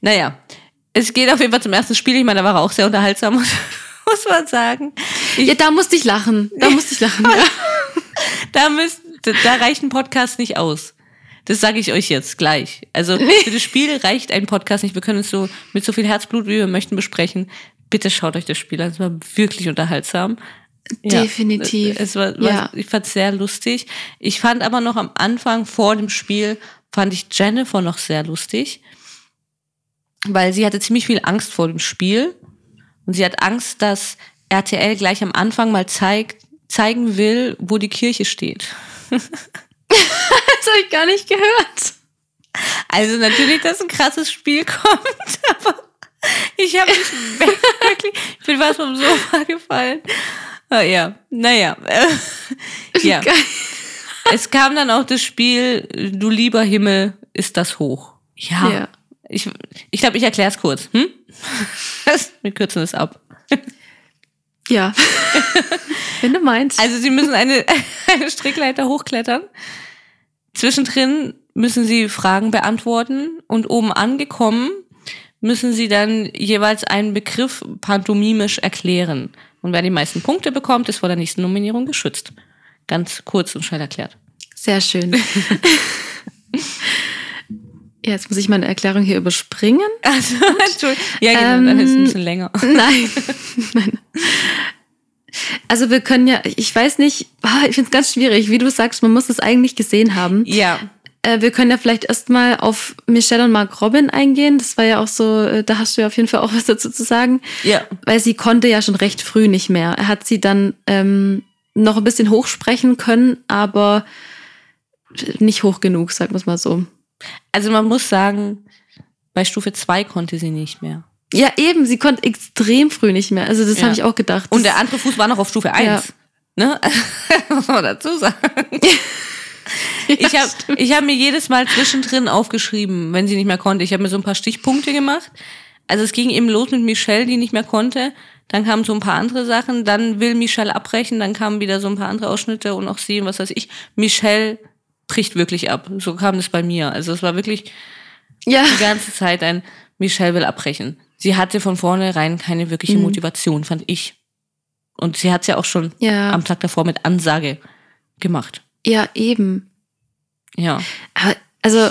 Speaker 2: Naja, es geht auf jeden Fall zum ersten Spiel. Ich meine, da war er auch sehr unterhaltsam, [LAUGHS] muss man sagen.
Speaker 3: Ja, da musste ich lachen. Da musste ich lachen, ja. [LAUGHS]
Speaker 2: Da, müsst, da reicht ein Podcast nicht aus. Das sage ich euch jetzt gleich. Also für das Spiel reicht ein Podcast nicht. Wir können es so mit so viel Herzblut, wie wir möchten, besprechen. Bitte schaut euch das Spiel an. Es war wirklich unterhaltsam. Ja,
Speaker 3: Definitiv.
Speaker 2: Es war
Speaker 3: Ja.
Speaker 2: ich fand es sehr lustig. Ich fand aber noch am Anfang vor dem Spiel fand ich Jennifer noch sehr lustig, weil sie hatte ziemlich viel Angst vor dem Spiel und sie hat Angst, dass RTL gleich am Anfang mal zeigt, zeigen will, wo die Kirche steht. [LAUGHS]
Speaker 3: Das habe ich gar nicht gehört.
Speaker 2: Also natürlich, dass ein krasses Spiel kommt, [LAUGHS] aber ich habe mich [LAUGHS] wirklich, ich bin fast vom Sofa gefallen. Ah, ja, naja. Äh, ja.
Speaker 3: Geil.
Speaker 2: Es kam dann auch das Spiel, du lieber Himmel, ist das hoch. Ja.
Speaker 3: Ja.
Speaker 2: Ich ich, glaube, ich erkläre es kurz. Hm? [LAUGHS] Wir kürzen es ab.
Speaker 3: Ja. [LAUGHS] Wenn du meinst.
Speaker 2: Also sie müssen eine, [LAUGHS] eine Strickleiter hochklettern. Zwischendrin müssen sie Fragen beantworten und oben angekommen müssen sie dann jeweils einen Begriff pantomimisch erklären. Und wer die meisten Punkte bekommt, ist vor der nächsten Nominierung geschützt. Ganz kurz und schnell erklärt.
Speaker 3: Sehr schön. Ja, jetzt muss ich meine Erklärung hier überspringen. [LAUGHS]
Speaker 2: Also, Entschuldigung. Ja, genau, dann ist es ein
Speaker 3: Ähm,
Speaker 2: bisschen länger.
Speaker 3: Nein. [LAUGHS] Nein. Also wir können ja, ich weiß nicht, ah, ich finde es ganz schwierig, wie du sagst, man muss es eigentlich gesehen haben.
Speaker 2: Ja,
Speaker 3: Äh, wir können ja vielleicht erstmal auf Michelle und Mark Robin eingehen. Das war ja auch so, äh, da hast du ja auf jeden Fall auch [LAUGHS] was dazu zu sagen.
Speaker 2: ja.
Speaker 3: Weil sie konnte ja schon recht früh nicht mehr. Er hat sie dann ähm, noch ein bisschen hochsprechen können, aber nicht hoch genug, sagen wir es mal so.
Speaker 2: Also man muss sagen, bei Stufe 2 konnte sie nicht mehr.
Speaker 3: Ja, eben, sie konnte extrem früh nicht mehr. Also das
Speaker 2: Ja.
Speaker 3: habe ich auch gedacht.
Speaker 2: Und der andere Fuß war noch auf Stufe 1. Ne? [LAUGHS] Muss man dazu sagen. Ich habe ich hab mir jedes Mal zwischendrin aufgeschrieben, wenn sie nicht mehr konnte. Ich habe mir so ein paar Stichpunkte gemacht. Also es ging eben los mit Michelle, die nicht mehr konnte. Dann kamen so ein paar andere Sachen. Dann will Michelle abbrechen. Dann kamen wieder so ein paar andere Ausschnitte und auch sie und was weiß ich. Michelle bricht wirklich ab. So kam das bei mir. Also es war wirklich
Speaker 3: ja,
Speaker 2: die ganze Zeit ein Michelle will abbrechen. Sie hatte von vornherein keine wirkliche
Speaker 3: Mhm.
Speaker 2: Motivation, fand ich. Und sie hat es ja auch schon
Speaker 3: ja,
Speaker 2: am Tag davor mit Ansage gemacht.
Speaker 3: ja, eben.
Speaker 2: Ja.
Speaker 3: Aber, also,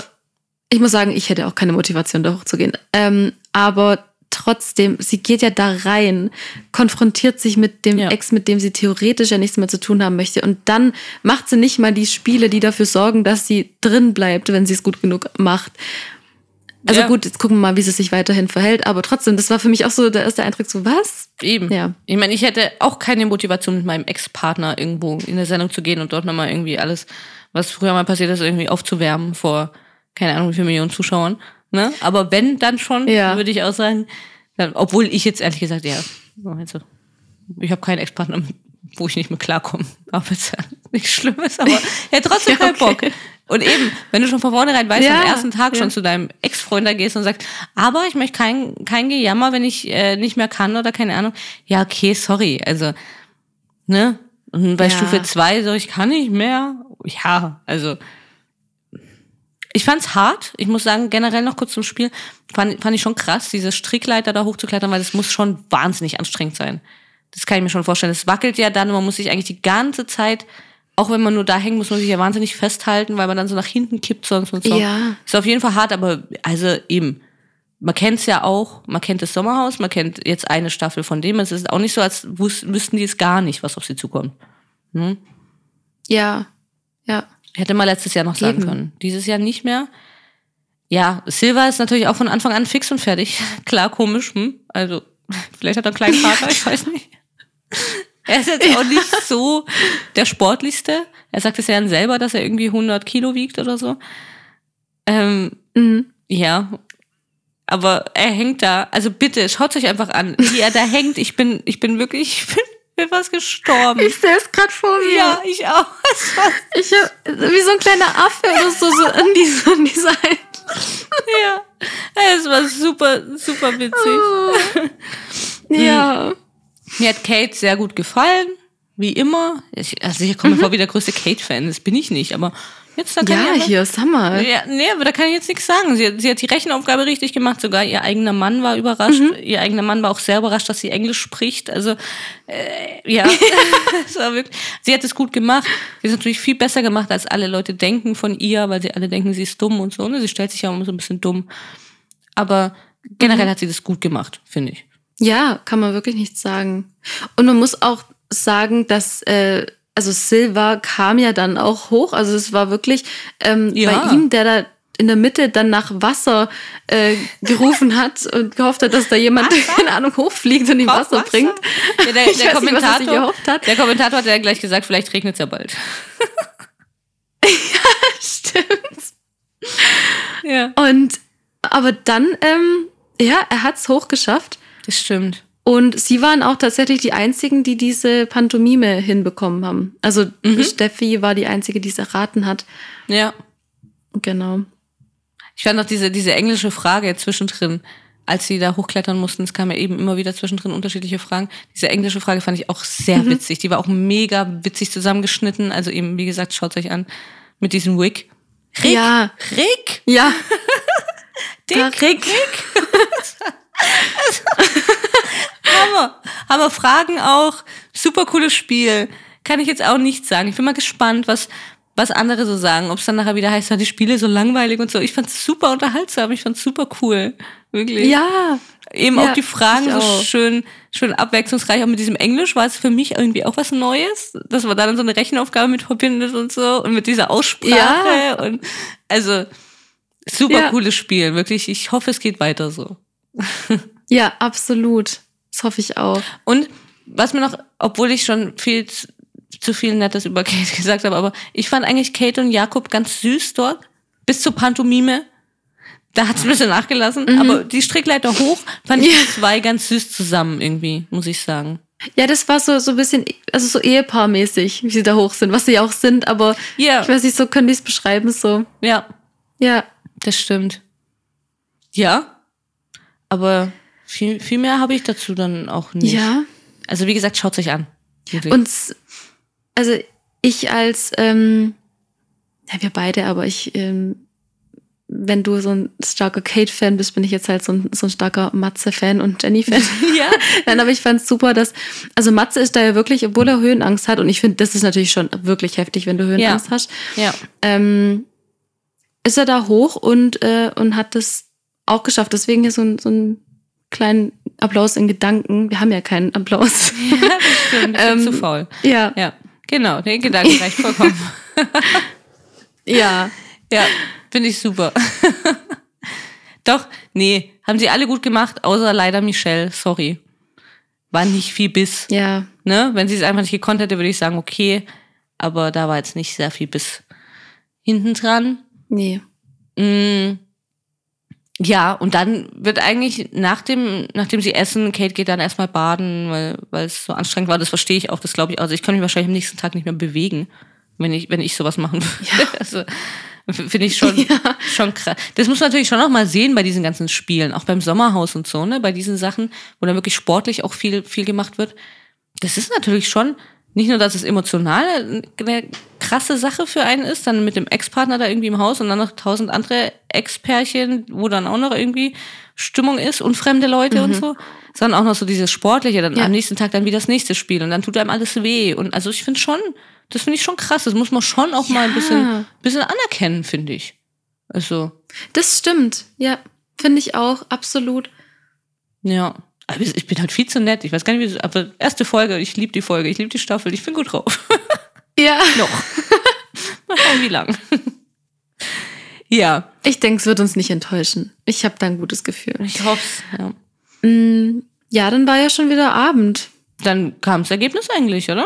Speaker 3: ich muss sagen, ich hätte auch keine Motivation, da hochzugehen. Ähm, aber trotzdem, sie geht ja da rein, konfrontiert sich mit dem
Speaker 2: Ja.
Speaker 3: Ex, mit dem sie theoretisch ja nichts mehr zu tun haben möchte. Und dann macht sie nicht mal die Spiele, die dafür sorgen, dass sie drin bleibt, wenn sie es gut genug macht. Also
Speaker 2: Ja.
Speaker 3: gut, jetzt gucken wir mal, wie sie sich weiterhin verhält. Aber trotzdem, das war für mich auch so der erste Eindruck, so was?
Speaker 2: Eben.
Speaker 3: Ja.
Speaker 2: Ich meine, ich hätte auch keine Motivation, mit meinem Ex-Partner irgendwo in der Sendung zu gehen und dort nochmal irgendwie alles, was früher mal passiert ist, irgendwie aufzuwärmen vor, keine Ahnung, wie viel Millionen Zuschauern. Ne? Aber wenn, dann schon,
Speaker 3: Ja.
Speaker 2: würde ich auch sagen. Dann, obwohl ich jetzt ehrlich gesagt, ja, also, ich habe keinen Ex-Partner, wo ich nicht mehr klarkomme. Aber es ja nichts Schlimmes, aber [LAUGHS] ja, trotzdem
Speaker 3: Ja,
Speaker 2: keinen
Speaker 3: okay.
Speaker 2: Bock. Und eben, wenn du schon von vornherein weißt,
Speaker 3: Ja,
Speaker 2: am ersten Tag
Speaker 3: ja.
Speaker 2: schon zu deinem Ex-Freund da gehst und sagst, aber ich möchte kein, kein Gejammer, wenn ich äh, nicht mehr kann oder keine Ahnung. Ja, okay, sorry. Also, ne? Und bei. Stufe 2 so, ich kann nicht mehr. Ja, also. Ich fand's hart. Ich muss sagen, generell noch kurz zum Spiel, fand, fand ich schon krass, diese Strickleiter da hochzuklettern, weil das muss schon wahnsinnig anstrengend sein. Das kann ich mir schon vorstellen. Es wackelt ja dann, und man muss sich eigentlich die ganze Zeit, auch wenn man nur da hängt, muss man sich ja wahnsinnig festhalten, weil man dann so nach hinten kippt sonst und so.
Speaker 3: Ja.
Speaker 2: Ist auf jeden Fall hart, aber also eben. Man kennt's ja auch, man kennt das Sommerhaus, man kennt jetzt eine Staffel von dem. Es ist auch nicht so, als wüs- wüssten die es gar nicht, was auf sie zukommt. Hm?
Speaker 3: Ja. Ja.
Speaker 2: Hätte man letztes Jahr noch sagen
Speaker 3: Eben.
Speaker 2: können. Dieses Jahr nicht mehr. Ja, Silva ist natürlich auch von Anfang an fix und fertig. [LAUGHS] Klar, komisch. Hm? Also, vielleicht hat er einen kleinen Vater, ich weiß nicht. Er ist jetzt auch nicht so der sportlichste. Er sagt es ja dann selber, dass er irgendwie 100 Kilo wiegt oder so. Ähm,
Speaker 3: Mhm.
Speaker 2: ja. Aber er hängt da. Also bitte, schaut euch einfach an, wie er da hängt. Ich bin, ich bin wirklich, ich bin, bin fast gestorben.
Speaker 3: Ich sehe es gerade vor mir.
Speaker 2: ja, ich auch. [LAUGHS]
Speaker 3: Ich hab, wie so ein kleiner Affe oder so, so an dieser, an dieser
Speaker 2: Ja, es war super, super witzig.
Speaker 3: Ja.
Speaker 2: Mir hat Kate sehr gut gefallen, wie immer. Ich, also ich komme mir vor wie der größte Kate-Fan, das bin ich nicht, aber jetzt da kann
Speaker 3: Ja,
Speaker 2: ich aber-
Speaker 3: hier, Summer.
Speaker 2: Ja, nee, aber da kann ich jetzt nichts sagen. Sie, hat- sie hat die Rechenaufgabe richtig gemacht, sogar ihr eigener Mann war überrascht. Ihr eigener Mann war auch sehr überrascht, dass sie Englisch spricht. Also, äh, ja, [LAUGHS] [LAUGHS] wirklich, sie hat es gut gemacht. Sie ist natürlich viel besser gemacht, als alle Leute denken von ihr, weil sie alle denken, sie ist dumm und so. Ne? Sie stellt sich ja immer so ein bisschen dumm. Aber generell hat sie das gut gemacht, finde ich.
Speaker 3: Ja, kann man wirklich nicht sagen. Und man muss auch sagen, dass, äh, also Silva kam ja dann auch hoch. Also es war wirklich ähm,
Speaker 2: Ja.
Speaker 3: bei ihm, der da in der Mitte dann nach Wasser äh, gerufen hat und gehofft hat, dass da jemand, keine Ahnung, hochfliegt und ihm Wasser, bringt.
Speaker 2: Ja, der, [LAUGHS]
Speaker 3: Ich
Speaker 2: der,
Speaker 3: weiß nicht,
Speaker 2: Kommentator,
Speaker 3: gehofft hat.
Speaker 2: der Kommentator hat ja gleich gesagt, vielleicht regnet es ja bald. [LAUGHS]
Speaker 3: Stimmt.
Speaker 2: Ja.
Speaker 3: Und aber dann, ähm, ja, er hat's hochgeschafft.
Speaker 2: Das stimmt.
Speaker 3: Und sie waren auch tatsächlich die einzigen, die diese Pantomime hinbekommen haben. Also
Speaker 2: Mhm.
Speaker 3: Steffi war die einzige, die es erraten hat.
Speaker 2: Ja.
Speaker 3: Genau.
Speaker 2: Ich fand auch diese, diese englische Frage zwischendrin, als sie da hochklettern mussten, es kam ja eben immer wieder zwischendrin unterschiedliche Fragen. Diese englische Frage fand ich auch sehr
Speaker 3: Mhm.
Speaker 2: witzig. Die war auch mega witzig zusammengeschnitten. Also eben, wie gesagt, schaut euch an mit diesem Wig. Rick,
Speaker 3: Ja.
Speaker 2: Rick,
Speaker 3: Ja, [LAUGHS]
Speaker 2: Dick,
Speaker 3: der Rick. [LAUGHS] [LAUGHS]
Speaker 2: Hammer. Hammer Fragen auch. Super cooles Spiel. Kann ich jetzt auch nicht sagen. Ich bin mal gespannt, was, was andere so sagen. Ob es dann nachher wieder heißt, die Spiele so langweilig und so. Ich fand's super unterhaltsam. Ich fand's super cool. Wirklich.
Speaker 3: Ja,
Speaker 2: Eben
Speaker 3: Ja,
Speaker 2: auch die Fragen so
Speaker 3: auch.
Speaker 2: schön, schön abwechslungsreich. Auch mit diesem Englisch war es für mich irgendwie auch was Neues, dass man da dann so eine Rechenaufgabe mit verbindet und so und mit dieser Aussprache
Speaker 3: Ja.
Speaker 2: und also super
Speaker 3: Ja.
Speaker 2: cooles Spiel, wirklich. Ich hoffe, es geht weiter so. [LAUGHS]
Speaker 3: ja, absolut. Das hoffe ich auch.
Speaker 2: Und was mir noch, obwohl ich schon viel zu, viel Nettes über [LAUGHS] Kate gesagt habe, aber ich fand eigentlich Kate und Jakob ganz süß dort, bis zur Pantomime. Da hat es ein bisschen nachgelassen, aber die Strickleiter hoch fand ich die zwei ganz süß zusammen irgendwie, muss ich sagen.
Speaker 3: Ja, das war so, so ein bisschen, also so ehepaarmäßig, wie sie da hoch sind, was sie ja auch sind, aber
Speaker 2: Ja.
Speaker 3: ich weiß nicht, so können die es beschreiben, so.
Speaker 2: Ja,
Speaker 3: Ja.
Speaker 2: das stimmt. Ja, aber viel, viel mehr habe ich dazu dann auch nicht.
Speaker 3: Ja.
Speaker 2: Also wie gesagt, schaut euch an. Wirklich.
Speaker 3: Und also ich als, ähm, ja, wir beide, aber ich, ähm, wenn du so ein starker Kate-Fan bist, bin ich jetzt halt so ein, so ein starker Matze-Fan und Jenny-Fan. [LAUGHS] [LAUGHS]
Speaker 2: ja,
Speaker 3: Nein, aber ich fand's super, dass, also Matze ist da ja wirklich, obwohl er Höhenangst hat, und ich finde, das ist natürlich schon wirklich heftig, wenn du Höhenangst
Speaker 2: Ja.
Speaker 3: hast,
Speaker 2: ja,
Speaker 3: ähm, ist er da hoch und, äh, und hat das auch geschafft. Deswegen hier so ein, so ein kleinen Applaus in Gedanken. Wir haben ja keinen Applaus. [LAUGHS]
Speaker 2: ja, das stimmt. Ich bin
Speaker 3: Ähm,
Speaker 2: zu faul.
Speaker 3: ja,
Speaker 2: Ja, genau, der Gedanke reicht vollkommen. [LAUGHS]
Speaker 3: ja.
Speaker 2: Ja, finde ich super. [LAUGHS] Doch, nee, haben sie alle gut gemacht, außer leider Michelle, sorry. War nicht viel Biss.
Speaker 3: Ja,
Speaker 2: Ne? Wenn sie es einfach nicht gekonnt hätte, würde ich sagen, okay. Aber da war jetzt nicht sehr viel Biss hinten dran.
Speaker 3: nee.
Speaker 2: Mm, ja, und dann wird eigentlich nach dem, nachdem sie essen, Kate geht dann erstmal baden, weil, weil es so anstrengend war. Das verstehe ich auch, das glaube ich. Also ich kann mich wahrscheinlich am nächsten Tag nicht mehr bewegen, wenn ich, wenn ich sowas machen würde. [LAUGHS] Also, f- Finde ich schon, [LAUGHS] schon krass. Das muss man natürlich schon noch mal sehen bei diesen ganzen Spielen, auch beim Sommerhaus und so, ne? Bei diesen Sachen, wo dann wirklich sportlich auch viel, viel gemacht wird. Das ist natürlich schon, nicht nur, dass es emotional eine krasse Sache für einen ist, dann mit dem Ex-Partner da irgendwie im Haus und dann noch tausend andere Ex-Pärchen, wo dann auch noch irgendwie Stimmung ist und fremde Leute und so, sondern auch noch so dieses Sportliche, dann
Speaker 3: Mhm. Ja.
Speaker 2: am nächsten Tag dann wieder das nächste Spiel und dann tut einem alles weh. Und also ich finde schon, das finde ich schon krass. Das muss man schon auch mal ein bisschen, bisschen anerkennen, finde ich. Also,
Speaker 3: Das stimmt. Ja, finde ich auch, absolut.
Speaker 2: ja. Aber ich bin halt viel zu nett. Ich weiß gar nicht, wie, aber erste Folge, ich liebe die Folge, ich liebe die Staffel, ich bin gut drauf. [LAUGHS]
Speaker 3: Ja.
Speaker 2: Noch. [LAUGHS] Mal schauen, wie lang. ja,
Speaker 3: Ich denke, es wird uns nicht enttäuschen. Ich habe da ein gutes Gefühl.
Speaker 2: ich hoffe Ja.
Speaker 3: Mm, Ja, dann war ja schon wieder Abend.
Speaker 2: dann kam das Ergebnis eigentlich, oder?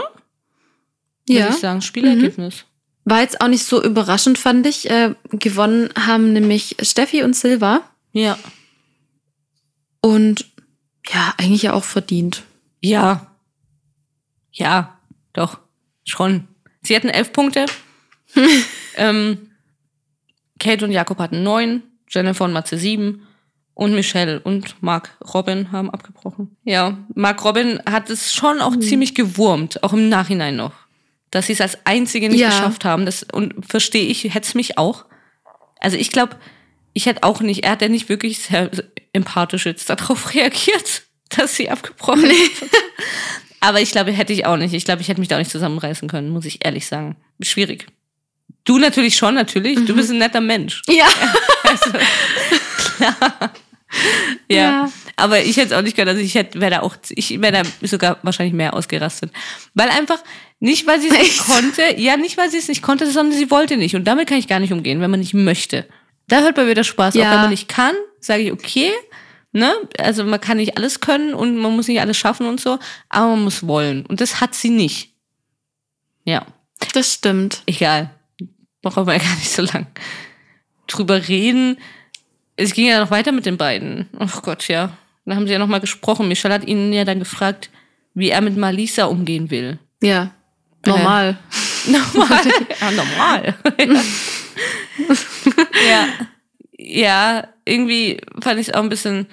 Speaker 2: Würde
Speaker 3: Ja.
Speaker 2: ich sagen, Spielergebnis.
Speaker 3: War jetzt auch nicht so überraschend, fand ich. Äh, gewonnen haben nämlich Steffi und Silva.
Speaker 2: Ja.
Speaker 3: Und ja, eigentlich ja auch verdient.
Speaker 2: Ja. Ja, doch. Schon. Sie hatten elf Punkte. [LAUGHS] ähm, Kate und Jakob hatten neun, Jennifer und Matze sieben und Michelle und Mark Robin haben abgebrochen. Ja, Mark Robin hat es schon auch ziemlich gewurmt, auch im Nachhinein noch. Dass sie es als Einzige nicht
Speaker 3: Ja.
Speaker 2: geschafft haben. Das, und verstehe ich, hätte es mich auch. Also ich glaube, ich hätte auch nicht, er hat ja nicht wirklich sehr empathisch jetzt darauf [LAUGHS] reagiert, dass sie abgebrochen ist. Aber ich glaube, hätte ich auch nicht. Ich glaube, ich hätte mich da auch nicht zusammenreißen können, muss ich ehrlich sagen. Schwierig. Du natürlich schon, natürlich. Du bist ein netter Mensch.
Speaker 3: Ja. [LAUGHS]
Speaker 2: Also, klar. Ja.
Speaker 3: Ja.
Speaker 2: Aber ich hätte es auch nicht können. Also ich hätte, wäre da auch, ich wäre da sogar wahrscheinlich mehr ausgerastet. Weil einfach, nicht weil sie es nicht konnte, ja, nicht weil sie es nicht konnte, sondern sie wollte nicht. Und damit kann ich gar nicht umgehen, wenn man nicht möchte. Da hört bei mir der Spaß auf.
Speaker 3: Ja.
Speaker 2: Wenn man nicht kann, sage ich, okay, ne? Also man kann nicht alles können und man muss nicht alles schaffen und so, aber man muss wollen. Und das hat sie nicht. Ja.
Speaker 3: Das stimmt.
Speaker 2: Egal. Brauchen wir ja gar nicht so lang drüber reden. Es ging ja noch weiter mit den beiden. Ach Gott, ja. Dann haben sie ja noch mal gesprochen. Michelle hat ihnen ja dann gefragt, wie er mit Malisa umgehen will.
Speaker 3: Ja. Normal. [LAUGHS]
Speaker 2: Normal. ja, normal. ja. [LAUGHS] [LAUGHS] [LAUGHS] Ja, irgendwie fand ich es auch ein bisschen.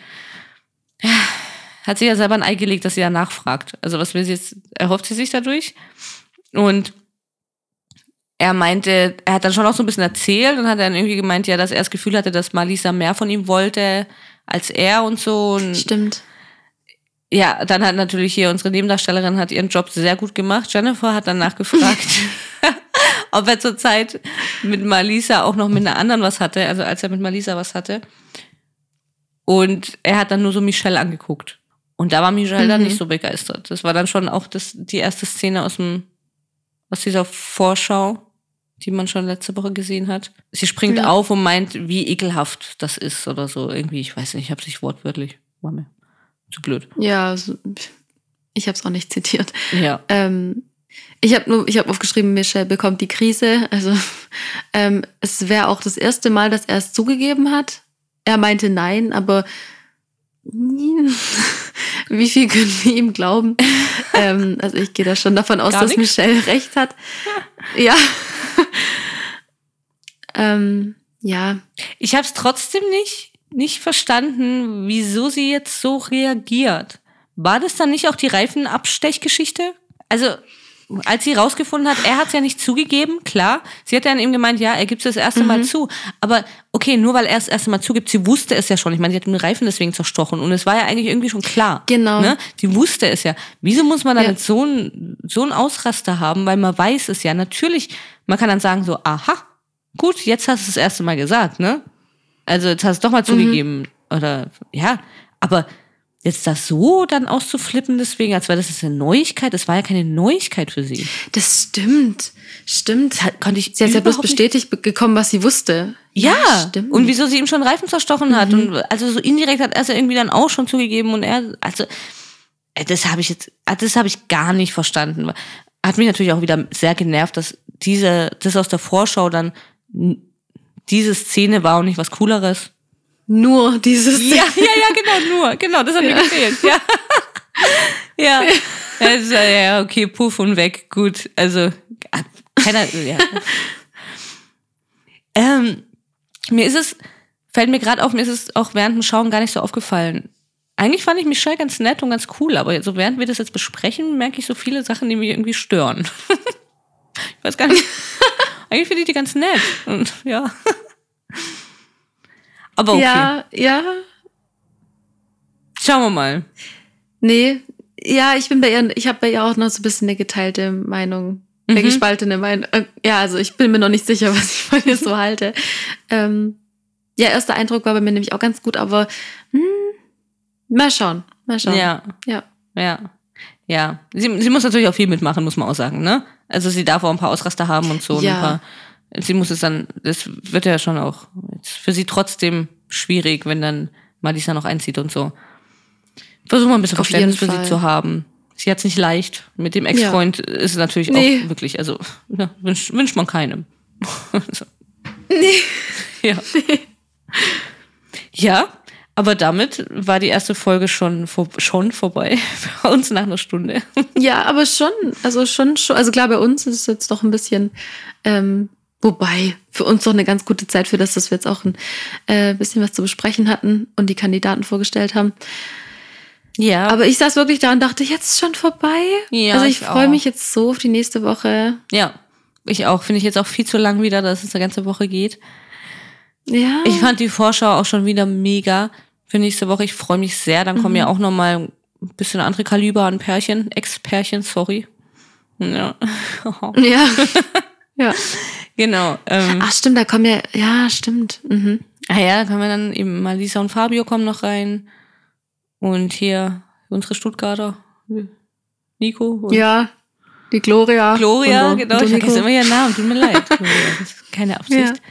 Speaker 2: Ja, hat sie ja selber ein Ei gelegt, dass sie ja nachfragt. Also, was will sie jetzt, erhofft sie sich dadurch? Und er meinte, er hat dann schon auch so ein bisschen erzählt und hat dann irgendwie gemeint, ja, dass er das Gefühl hatte, dass Malisa mehr von ihm wollte als er und so. Und
Speaker 3: Stimmt.
Speaker 2: ja, dann hat natürlich hier unsere Nebendarstellerin hat ihren Job sehr gut gemacht. Jennifer hat dann nachgefragt, [LAUGHS] [LAUGHS] ob er zurzeit mit Malisa auch noch mit einer anderen was hatte, also als er mit Malisa was hatte. Und er hat dann nur so Michelle angeguckt. Und da war Michelle dann
Speaker 3: Mhm.
Speaker 2: nicht so begeistert. Das war dann schon auch das, die erste Szene aus dem, aus dieser Vorschau, die man schon letzte Woche gesehen hat. Sie springt
Speaker 3: Ja.
Speaker 2: auf und meint, wie ekelhaft das ist oder so. Irgendwie, ich weiß nicht, ich habe sich wortwörtlich. War mir zu blöd.
Speaker 3: Ja, ich habe es auch nicht zitiert.
Speaker 2: Ja.
Speaker 3: Ähm, ich habe nur, ich habe aufgeschrieben, Michelle bekommt die Krise. Also [LAUGHS] ähm, es wäre auch das erste Mal, dass er es zugegeben hat. Er meinte nein, aber [LAUGHS] wie viel können wir ihm glauben? [LAUGHS] ähm, also ich gehe da schon davon aus,
Speaker 2: Gar
Speaker 3: dass
Speaker 2: nix.
Speaker 3: Michelle recht hat. Ja. ähm, ja.
Speaker 2: Ich habe es trotzdem nicht, nicht verstanden, wieso sie jetzt so reagiert. War das dann nicht auch die Reifenabstechgeschichte? Also, als sie rausgefunden hat, er hat es ja nicht zugegeben, klar. Sie hat dann eben gemeint, ja, er gibt es das erste Mal zu. Aber okay, nur weil er es das erste Mal zugibt, sie wusste es ja schon. Ich meine, sie hat den Reifen deswegen zerstochen und es war ja eigentlich irgendwie schon klar.
Speaker 3: Genau.
Speaker 2: Ne? Sie wusste es ja. Wieso muss man dann
Speaker 3: Ja.
Speaker 2: jetzt so ein, so ein Ausraster haben? Weil man weiß es ja. Natürlich, man kann dann sagen so, aha, gut, jetzt hast du es das erste Mal gesagt, ne? Also jetzt hast du es doch mal zugegeben. Oder ja, aber jetzt das so dann auszuflippen, deswegen, als wäre das jetzt eine Neuigkeit, das war ja keine Neuigkeit für sie.
Speaker 3: Das stimmt. Stimmt.
Speaker 2: Das hat- konnte ich
Speaker 3: Sie hat ja bloß
Speaker 2: nicht-
Speaker 3: bestätigt be- gekommen, was sie wusste.
Speaker 2: Ja,
Speaker 3: stimmt.
Speaker 2: und wieso sie ihm schon Reifen zerstochen hat. Und also so indirekt hat er es ja irgendwie dann auch schon zugegeben und er, also äh, das habe ich jetzt, äh, das habe ich gar nicht verstanden. Hat mich natürlich auch wieder sehr genervt, dass diese, das aus der Vorschau dann diese Szene war und nicht was Cooleres.
Speaker 3: Nur dieses.
Speaker 2: Ja, ja, ja, genau, nur. Genau, das hat mir gefehlt. Ja. [LAUGHS] ja. Also, ja, okay, puff und weg. Gut. Also, ah, keiner, ja. [LAUGHS] ähm, mir ist es, fällt mir gerade auf, mir ist es auch während dem Schauen gar nicht so aufgefallen. Eigentlich fand ich Michelle ganz nett und ganz cool, aber so während wir das jetzt besprechen, merke ich so viele Sachen, die mich irgendwie stören. [LAUGHS] ich weiß gar nicht. Eigentlich finde ich die ganz nett. Und ja. Aber okay.
Speaker 3: Ja, ja.
Speaker 2: Schauen wir mal.
Speaker 3: Nee. Ja, ich bin bei ihr, ich habe bei ihr auch noch so ein bisschen eine geteilte Meinung. Eine
Speaker 2: Mhm.
Speaker 3: gespaltene Meinung. Äh, Ja, also ich bin mir noch nicht sicher, [LAUGHS] was ich von ihr so halte. Ähm, ja, erster Eindruck war bei mir nämlich auch ganz gut, aber hm, mal schauen. Mal schauen.
Speaker 2: Ja,
Speaker 3: Ja.
Speaker 2: ja, ja. Sie, sie muss natürlich auch viel mitmachen, muss man auch sagen, ne? Also sie darf auch ein paar Ausraster haben und so. und
Speaker 3: Ja.
Speaker 2: Ein paar, sie muss es dann, das wird ja schon auch für sie trotzdem schwierig, wenn dann Malisa noch einzieht und so. Versuchen wir ein bisschen
Speaker 3: Auf
Speaker 2: Verständnis für sie zu haben. sie hat es nicht leicht. Mit dem Ex-Freund ist es natürlich
Speaker 3: Nee.
Speaker 2: auch wirklich, also ja, wünscht, wünscht man keinem. [LAUGHS] so.
Speaker 3: Nee. [LAUGHS]
Speaker 2: Ja. ja, aber damit war die erste Folge schon, vor, schon vorbei. [LAUGHS] Bei uns nach einer Stunde.
Speaker 3: Ja, aber schon, also schon, schon, also klar, bei uns ist es jetzt doch ein bisschen, ähm, wobei für uns doch eine ganz gute Zeit für das, dass wir jetzt auch ein äh, bisschen was zu besprechen hatten und die Kandidaten vorgestellt haben.
Speaker 2: Ja,
Speaker 3: Aber ich saß wirklich da und dachte, jetzt ist schon vorbei.
Speaker 2: Ja,
Speaker 3: also ich
Speaker 2: ich
Speaker 3: freue mich jetzt so auf die nächste Woche.
Speaker 2: ja. Ich auch. Finde ich jetzt auch viel zu lang wieder, dass es eine ganze Woche geht.
Speaker 3: Ja.
Speaker 2: Ich fand die Vorschau auch schon wieder mega für nächste Woche. Ich freue mich sehr. Dann kommen ja auch noch mal ein bisschen andere Kaliber an Pärchen. Ex-Pärchen, sorry. Ja. [LAUGHS]
Speaker 3: ja. [LAUGHS] ja.
Speaker 2: genau. Ähm,
Speaker 3: Ach, stimmt, da kommen ja, ja, stimmt. Mhm.
Speaker 2: ah ja, da können wir dann eben mal Lisa und Fabio kommen noch rein. Und hier unsere Stuttgarter. Nico.
Speaker 3: Ja. Die Gloria.
Speaker 2: Gloria,
Speaker 3: und-
Speaker 2: genau.
Speaker 3: und
Speaker 2: Ich vergesse immer ihren Namen. Tut mir leid. [LAUGHS] Gloria. Das ist keine Absicht.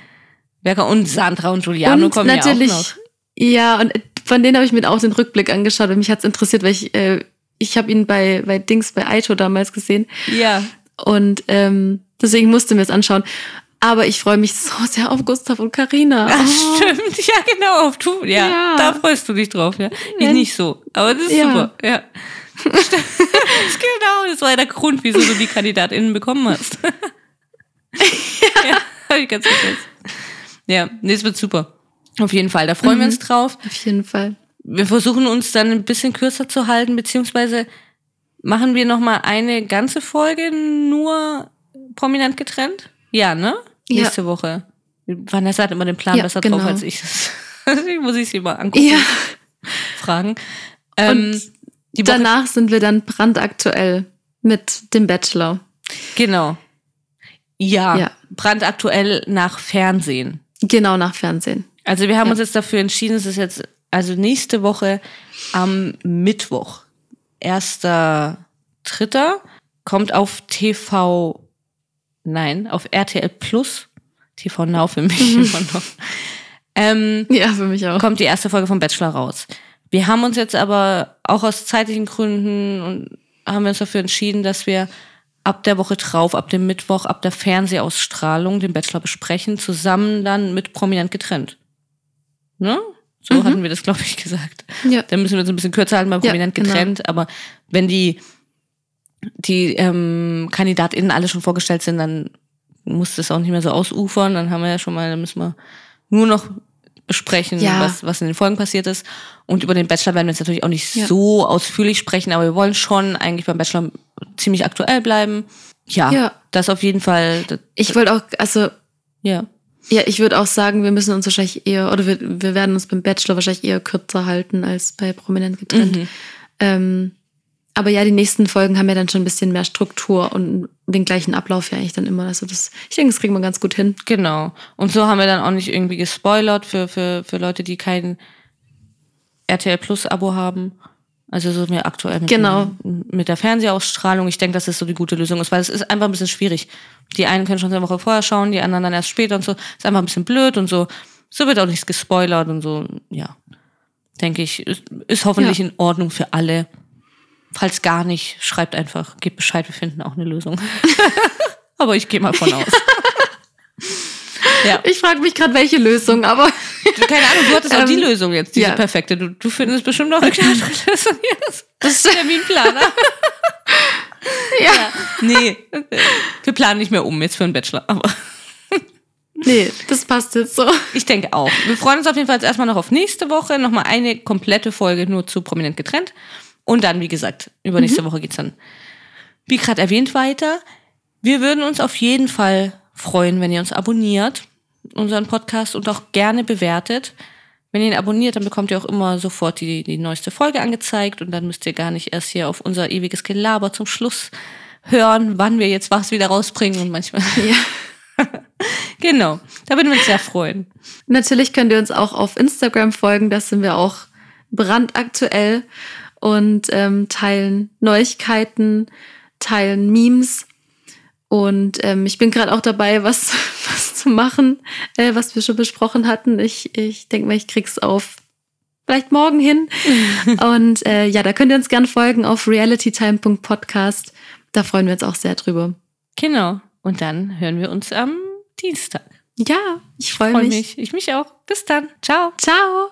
Speaker 3: Ja.
Speaker 2: Und Sandra und Giuliano
Speaker 3: und
Speaker 2: kommen
Speaker 3: natürlich,
Speaker 2: ja auch noch.
Speaker 3: ja, und von denen habe ich mir auch den Rückblick angeschaut und mich hat's interessiert, weil ich, äh, ich habe ihn bei, bei Dings, bei Aito damals gesehen
Speaker 2: Ja.
Speaker 3: und ähm, deswegen musste mir es anschauen. Aber ich freue mich so sehr auf Gustav und Karina.
Speaker 2: Ach, stimmt, ja, genau. Auf du, ja,
Speaker 3: Ja.
Speaker 2: da freust du dich drauf, ja. Ich nicht so, aber das ist
Speaker 3: Ja.
Speaker 2: super, ja. [LAUGHS] Genau, das war ja der Grund, wieso du die KandidatInnen bekommen hast. [LAUGHS] ja, hab ich ganz vergessen. Ja, nee, es wird super. Auf jeden Fall, da freuen wir uns drauf.
Speaker 3: Auf jeden Fall.
Speaker 2: Wir versuchen uns dann ein bisschen kürzer zu halten, beziehungsweise machen wir noch mal eine ganze Folge nur prominent getrennt? Ja, ne?
Speaker 3: Ja.
Speaker 2: Nächste Woche. Vanessa hat immer den Plan
Speaker 3: Ja,
Speaker 2: besser
Speaker 3: genau.
Speaker 2: drauf als ich. [LAUGHS] Deswegen muss ich sie mal angucken,
Speaker 3: Ja.
Speaker 2: fragen. Ähm, Woche,
Speaker 3: Danach sind wir dann brandaktuell mit dem Bachelor.
Speaker 2: genau. Ja,
Speaker 3: Ja.
Speaker 2: brandaktuell nach Fernsehen.
Speaker 3: Genau nach Fernsehen.
Speaker 2: Also wir haben
Speaker 3: Ja.
Speaker 2: uns jetzt dafür entschieden, es ist jetzt also nächste Woche am Mittwoch, erster Dritter, kommt auf TV, nein, auf RTL Plus, TV Now für mich immer noch, ähm,
Speaker 3: Ja, für mich auch.
Speaker 2: kommt die erste Folge vom Bachelor raus. Wir haben uns jetzt aber auch aus zeitlichen Gründen und haben wir uns dafür entschieden, dass wir ab der Woche drauf, ab dem Mittwoch, ab der Fernsehausstrahlung den Bachelor besprechen, zusammen dann mit prominent getrennt. Ne? So hatten wir das, glaube ich, gesagt.
Speaker 3: Ja.
Speaker 2: Da müssen wir uns ein bisschen kürzer halten bei
Speaker 3: Ja,
Speaker 2: prominent
Speaker 3: genau.
Speaker 2: getrennt, aber wenn die, die ähm, KandidatInnen alle schon vorgestellt sind, dann muss das auch nicht mehr so ausufern. Dann haben wir ja schon mal, dann müssen wir nur noch besprechen,
Speaker 3: Ja.
Speaker 2: was, was in den Folgen passiert ist. Und über den Bachelor werden wir jetzt natürlich auch nicht
Speaker 3: Ja.
Speaker 2: so ausführlich sprechen, aber wir wollen schon eigentlich beim Bachelor ziemlich aktuell bleiben. Ja,
Speaker 3: Ja.
Speaker 2: das auf jeden Fall. Das,
Speaker 3: Ich wollte auch, also
Speaker 2: ja.
Speaker 3: Ja, ich würde auch sagen, wir müssen uns wahrscheinlich eher, oder wir, wir werden uns beim Bachelor wahrscheinlich eher kürzer halten als bei Prominent getrennt.
Speaker 2: Mhm.
Speaker 3: Ähm, aber ja, die nächsten Folgen haben ja dann schon ein bisschen mehr Struktur und den gleichen Ablauf ja eigentlich dann immer. Also das, ich denke, das kriegen wir ganz gut hin.
Speaker 2: Genau. Und so haben wir dann auch nicht irgendwie gespoilert für, für, für Leute, die kein RTL Plus Abo haben. Also so mir aktuell mit,
Speaker 3: Genau.
Speaker 2: mit der Fernsehausstrahlung. Ich denke, dass das so die gute Lösung ist, weil es ist einfach ein bisschen schwierig. Die einen können schon eine Woche vorher schauen, die anderen dann erst später und so. Ist einfach ein bisschen blöd und so. So wird auch nichts gespoilert und so. Ja, denke ich, ist, ist hoffentlich
Speaker 3: Ja.
Speaker 2: in Ordnung für alle. Falls gar nicht, schreibt einfach, gebt Bescheid, wir finden auch eine Lösung. [LAUGHS] Aber ich gehe mal von aus. [LAUGHS] ja.
Speaker 3: Ich frage mich gerade, welche Lösung, aber
Speaker 2: Du, keine Ahnung, du hattest auch [LAUGHS]
Speaker 3: Ähm,
Speaker 2: die Lösung jetzt, diese
Speaker 3: ja.
Speaker 2: perfekte. Du, du findest bestimmt noch eine Lösung jetzt.
Speaker 3: das ist
Speaker 2: Terminplaner.
Speaker 3: ja.
Speaker 2: Nee, wir planen nicht mehr um jetzt für einen Bachelor. Aber
Speaker 3: Nee, das passt jetzt so.
Speaker 2: ich denke auch. Wir freuen uns auf jeden Fall jetzt erstmal noch auf nächste Woche. Nochmal eine komplette Folge nur zu Prominent getrennt. Und dann, wie gesagt, übernächste Woche geht's dann, wie gerade erwähnt, weiter. Wir würden uns auf jeden Fall freuen, wenn ihr uns abonniert, unseren Podcast und auch gerne bewertet. Wenn ihr ihn abonniert, dann bekommt ihr auch immer sofort die, die neueste Folge angezeigt und dann müsst ihr gar nicht erst hier auf unser ewiges Gelaber zum Schluss hören, wann wir jetzt was wieder rausbringen und manchmal.
Speaker 3: Ja. [LAUGHS]
Speaker 2: genau, da würden wir uns sehr freuen.
Speaker 3: Natürlich könnt ihr uns auch auf Instagram folgen, da sind wir auch brandaktuell und ähm, teilen Neuigkeiten, teilen Memes. Und ähm, ich bin gerade auch dabei, was, [LAUGHS] was zu machen, äh, was wir schon besprochen hatten. Ich, ich denke mal, ich krieg's auf vielleicht morgen hin. [LAUGHS] Und äh, ja, da könnt ihr uns gern folgen auf realitytime.podcast. Da freuen wir uns auch sehr drüber.
Speaker 2: Genau. Und dann hören wir uns am Dienstag.
Speaker 3: Ja, ich freue
Speaker 2: Freu
Speaker 3: mich.
Speaker 2: mich. Ich mich auch. Bis dann. Ciao.
Speaker 3: Ciao.